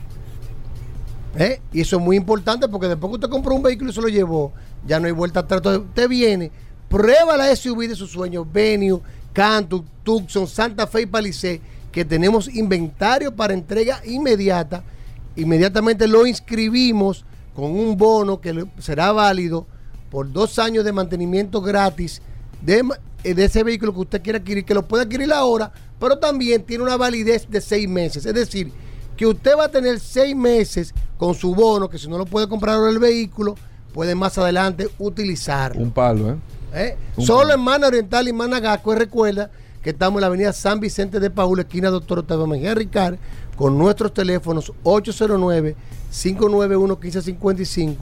¿Eh? Y eso es muy importante porque después que usted compró un vehículo y se lo llevó, ya no hay vuelta atrás. Entonces usted viene, prueba la SUV de sus sueños, Venue, Canto, Tucson, Santa Fe y Palisade, que tenemos inventario para entrega inmediata. Inmediatamente lo inscribimos con un bono que será válido por dos años de mantenimiento gratis de, eh, de ese vehículo que usted quiera adquirir, que lo puede adquirir ahora, pero también tiene una validez de seis meses. Es decir, que usted va a tener seis meses con su bono, que si no lo puede comprar ahora el vehículo, puede más adelante utilizarlo. Un palo, ¿eh? ¿eh? Un Solo palo. en Mana Oriental y Managaco. Y recuerda que estamos en la avenida San Vicente de Paúl, esquina Doctor Octavio Mejía Ricard, con nuestros teléfonos 809-591-1555,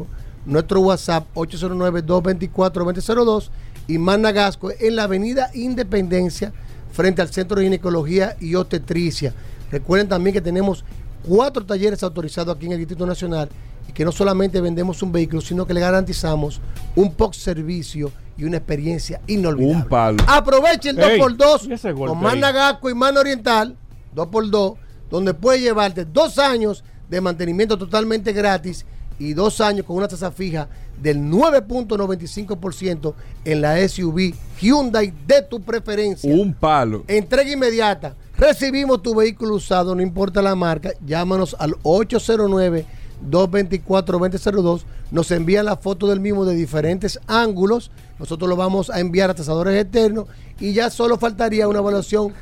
nuestro WhatsApp 809-224-2002 y Managasco en la avenida Independencia, frente al Centro de Ginecología y Obstetricia. Recuerden también que tenemos cuatro talleres autorizados aquí en el Distrito Nacional y que no solamente vendemos un vehículo, sino que le garantizamos un post servicio y una experiencia inolvidable. Un palo. Aproveche el Ey, 2x2 ¿y ese golpe con ahí? Nagasco y Man Oriental, 2x2, donde puede llevarte dos años de mantenimiento totalmente gratis y dos años con una tasa fija del 9.95% en la SUV Hyundai de tu preferencia. Un palo. Entrega inmediata. Recibimos tu vehículo usado, no importa la marca. Llámanos al 809-224-2002. Nos envían la foto del mismo de diferentes ángulos. Nosotros lo vamos a enviar a tasadores externos. Y ya solo faltaría una evaluación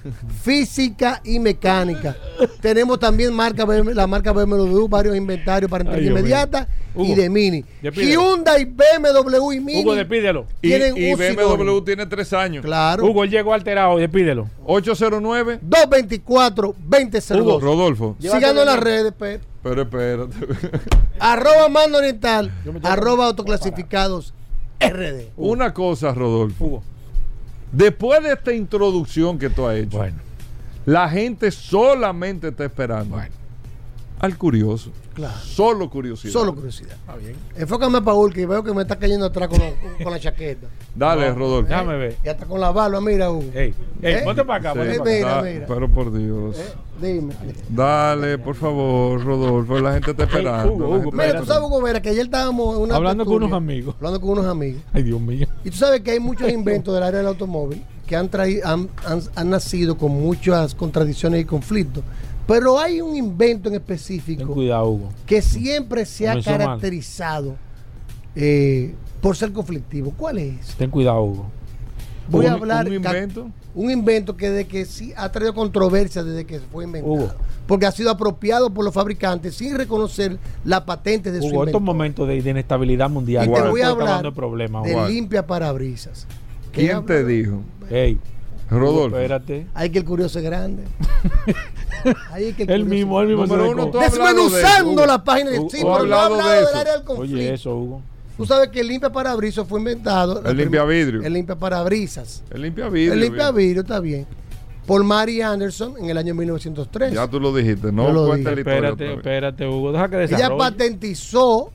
física y mecánica. Tenemos también marca BM la marca BMW, varios inventarios para entrega inmediata y de Mini. despídelo. Hyundai, BMW y Mini. Hugo, despídelo. Y, BMW tiene tres años. Claro. Hugo, llegó alterado. Despídelo. 809. 224-2002. Hugo, Rodolfo. Síganos en las redes, Pep. Pero espérate. Arroba Mando Oriental. Arroba Autoclasificados RD. Una cosa, Rodolfo. Hugo. Después de esta introducción que tú has hecho, Bueno. la gente solamente está esperando al curioso. Claro. Solo curiosidad. Solo curiosidad. Enfócame a Paul, que veo que me está cayendo atrás con, la- con la chaqueta. Dale, No, Rodolfo. Déjame ver. Y hasta con la barba, mira, Hugo. Ey, ey, ¿Eh? ponte para acá. Sí. ponte Eh, acá. mira, Da- mira. Pero por Dios. Eh, Dime. Dale, por favor, Rodolfo. La gente está esperando. Hugo, Mira, tú sabes, Hugo Vera, que ayer estábamos en una Hablando con unos amigos. Hablando con unos amigos. Ay, Dios mío. Y tú sabes que hay muchos inventos del área del automóvil que han, traído, han, han- han nacido con muchas contradicciones y conflictos. Pero hay un invento en Ten específico cuidado, Hugo. que siempre se ha caracterizado eh, por ser conflictivo. ¿Cuál es? Ten cuidado, Hugo. Voy a hablar. un invento. Un invento que de que sí ha traído controversia desde que fue inventado. Hugo. Porque ha sido apropiado por los fabricantes sin reconocer la patente de su Hugo, estos invento. momentos de, de inestabilidad mundial. Y te voy a hablar dando problemas, de limpia parabrisas. ¿Qué ¿Quién te dijo? Ey, Rodolfo. espérate. Hay que el curioso es grande. Ahí que el curioso- mismo, él mismo Número uno, de Desmenuzando Hugo. la página de pero has no he hablado de del área del conflicto. Oye, eso, Hugo. Tú sabes que el limpia parabrisas fue inventado. El limpia vidrio. El limpia parabrisas. El limpia vidrio. El limpia bien. vidrio está bien. Por Mary Anderson en el año 1903. Ya tú lo dijiste, no lo cuenta la dije. historia. Espérate, espérate, Hugo. Deja que Ella desarrolle. patentizó,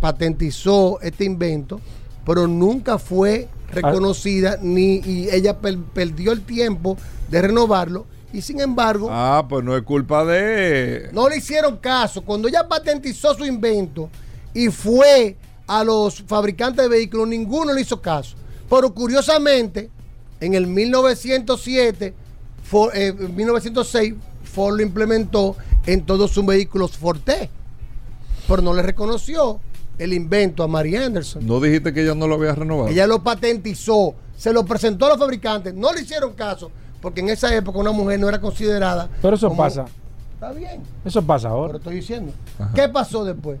patentizó este invento, pero nunca fue reconocida ni y ella per- perdió el tiempo de renovarlo y sin embargo Ah, pues no es culpa de. no le hicieron caso. Cuando ella patentizó su invento y fue a los fabricantes de vehículos, ninguno le hizo caso. Pero curiosamente, en el 1907, Ford- eh, en 1906, Ford lo implementó en todos sus vehículos Forte. Pero no le reconoció el invento a Mary Anderson. No dijiste que ella no lo había renovado. Ella lo patentizó, se lo presentó a los fabricantes, no le hicieron caso, porque en esa época una mujer no era considerada. Pero eso como- pasa. Está bien. Eso pasa Pero ahora. estoy diciendo. ¿Qué pasó después?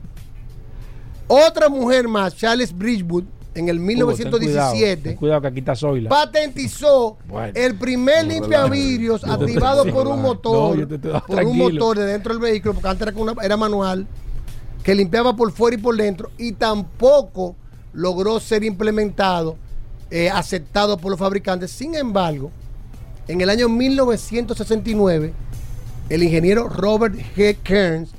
Otra mujer más, Charles Bridgewood, en el Hugo, ten 1917, Cuidado, ten cuidado que aquí está Zoila. patentizó Bueno. el primer No, limpiavidrios activado por un motor, por un motor de dentro del vehículo, porque antes era, con una- era manual, que limpiaba por fuera y por dentro, y tampoco logró ser implementado, eh, aceptado por los fabricantes. Sin embargo, en el año 1969, el ingeniero Robert G. Kearns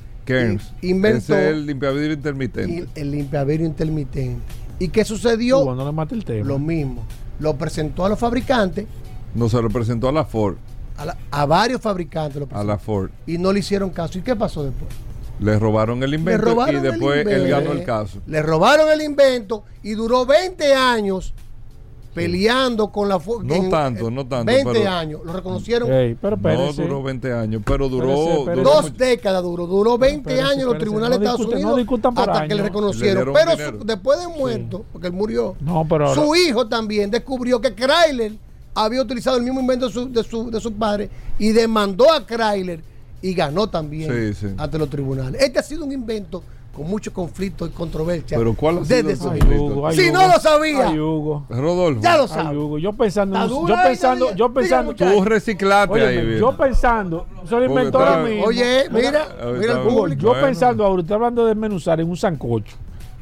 inventó es el limpiavidrio intermitente. y- el limpiavidrio intermitente. ¿Y qué sucedió? No le mate el tema. Lo mismo. Lo presentó a los fabricantes, No se lo presentó a la Ford. a, la- a varios fabricantes, lo A presentó, la Ford. y no le hicieron caso. ¿Y qué pasó después? Le robaron el Le invento robaron y después él ganó el caso. Le robaron el invento y duró 20 años peleando con la Ford. No en- tanto, no tanto, 20 pero- años. Lo reconocieron. Pero No duró 20 años, pero duró. Dos mucho. décadas duró, duró 20 espérese, años en los tribunales no de Estados no Unidos por hasta que año. le Le reconocieron. Pero su- después de muerto, porque él murió, No, pero ahora- su hijo también descubrió que Chrysler había utilizado el mismo invento de su, de su, de su padre y demandó a Chrysler y ganó también Sí, sí. ante los tribunales. Este ha sido un invento con mucho conflicto y controversia. Pero ¿cuál ha sido desde el? Hugo, ay, Si Hugo. no lo sabía. Ay, Hugo. Rodolfo, Ya lo Ay, sabe. Hugo. Yo pensando, yo pensando, yo pensando, tú reciclate ahí. Bien. yo pensando, se lo inventó ahora mismo. Oye, mira, mira el Hugo, público. yo Bueno. pensando ahora, usted hablando de desmenuzar en un sancocho.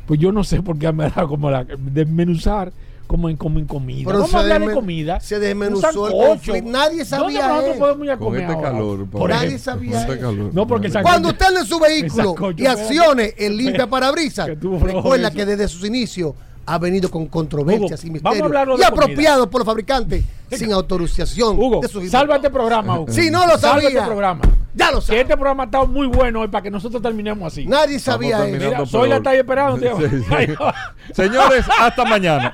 Pues yo no sé por qué me da como la desmenuzar como en, como en comida. Pero Vamos se a hablar de comida. se desmenuzó el conflicto. Nadie sabía ¿Dónde nosotros podemos ir a Con comer este ahora? calor. Por Nadie ejemplo. sabía Con este calor. No, porque Cuando usted en su vehículo y accione el limpia parabrisas, recuerda que desde sus inicios ha venido con controversias Hugo, y vamos a misterios hablarlo y de apropiado por los fabricantes sin autorización Hugo, de sus salva este programa, Hugo. Si no lo Salva sabía. este programa. Ya lo Que sabe. este programa está muy bueno hoy para que nosotros terminemos así. Nadie sabía eso. Mira, soy la ahí esperando, tío. Sí, sí. Señores, hasta mañana.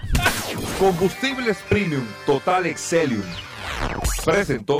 Combustibles Premium Total Excelium. Presentó.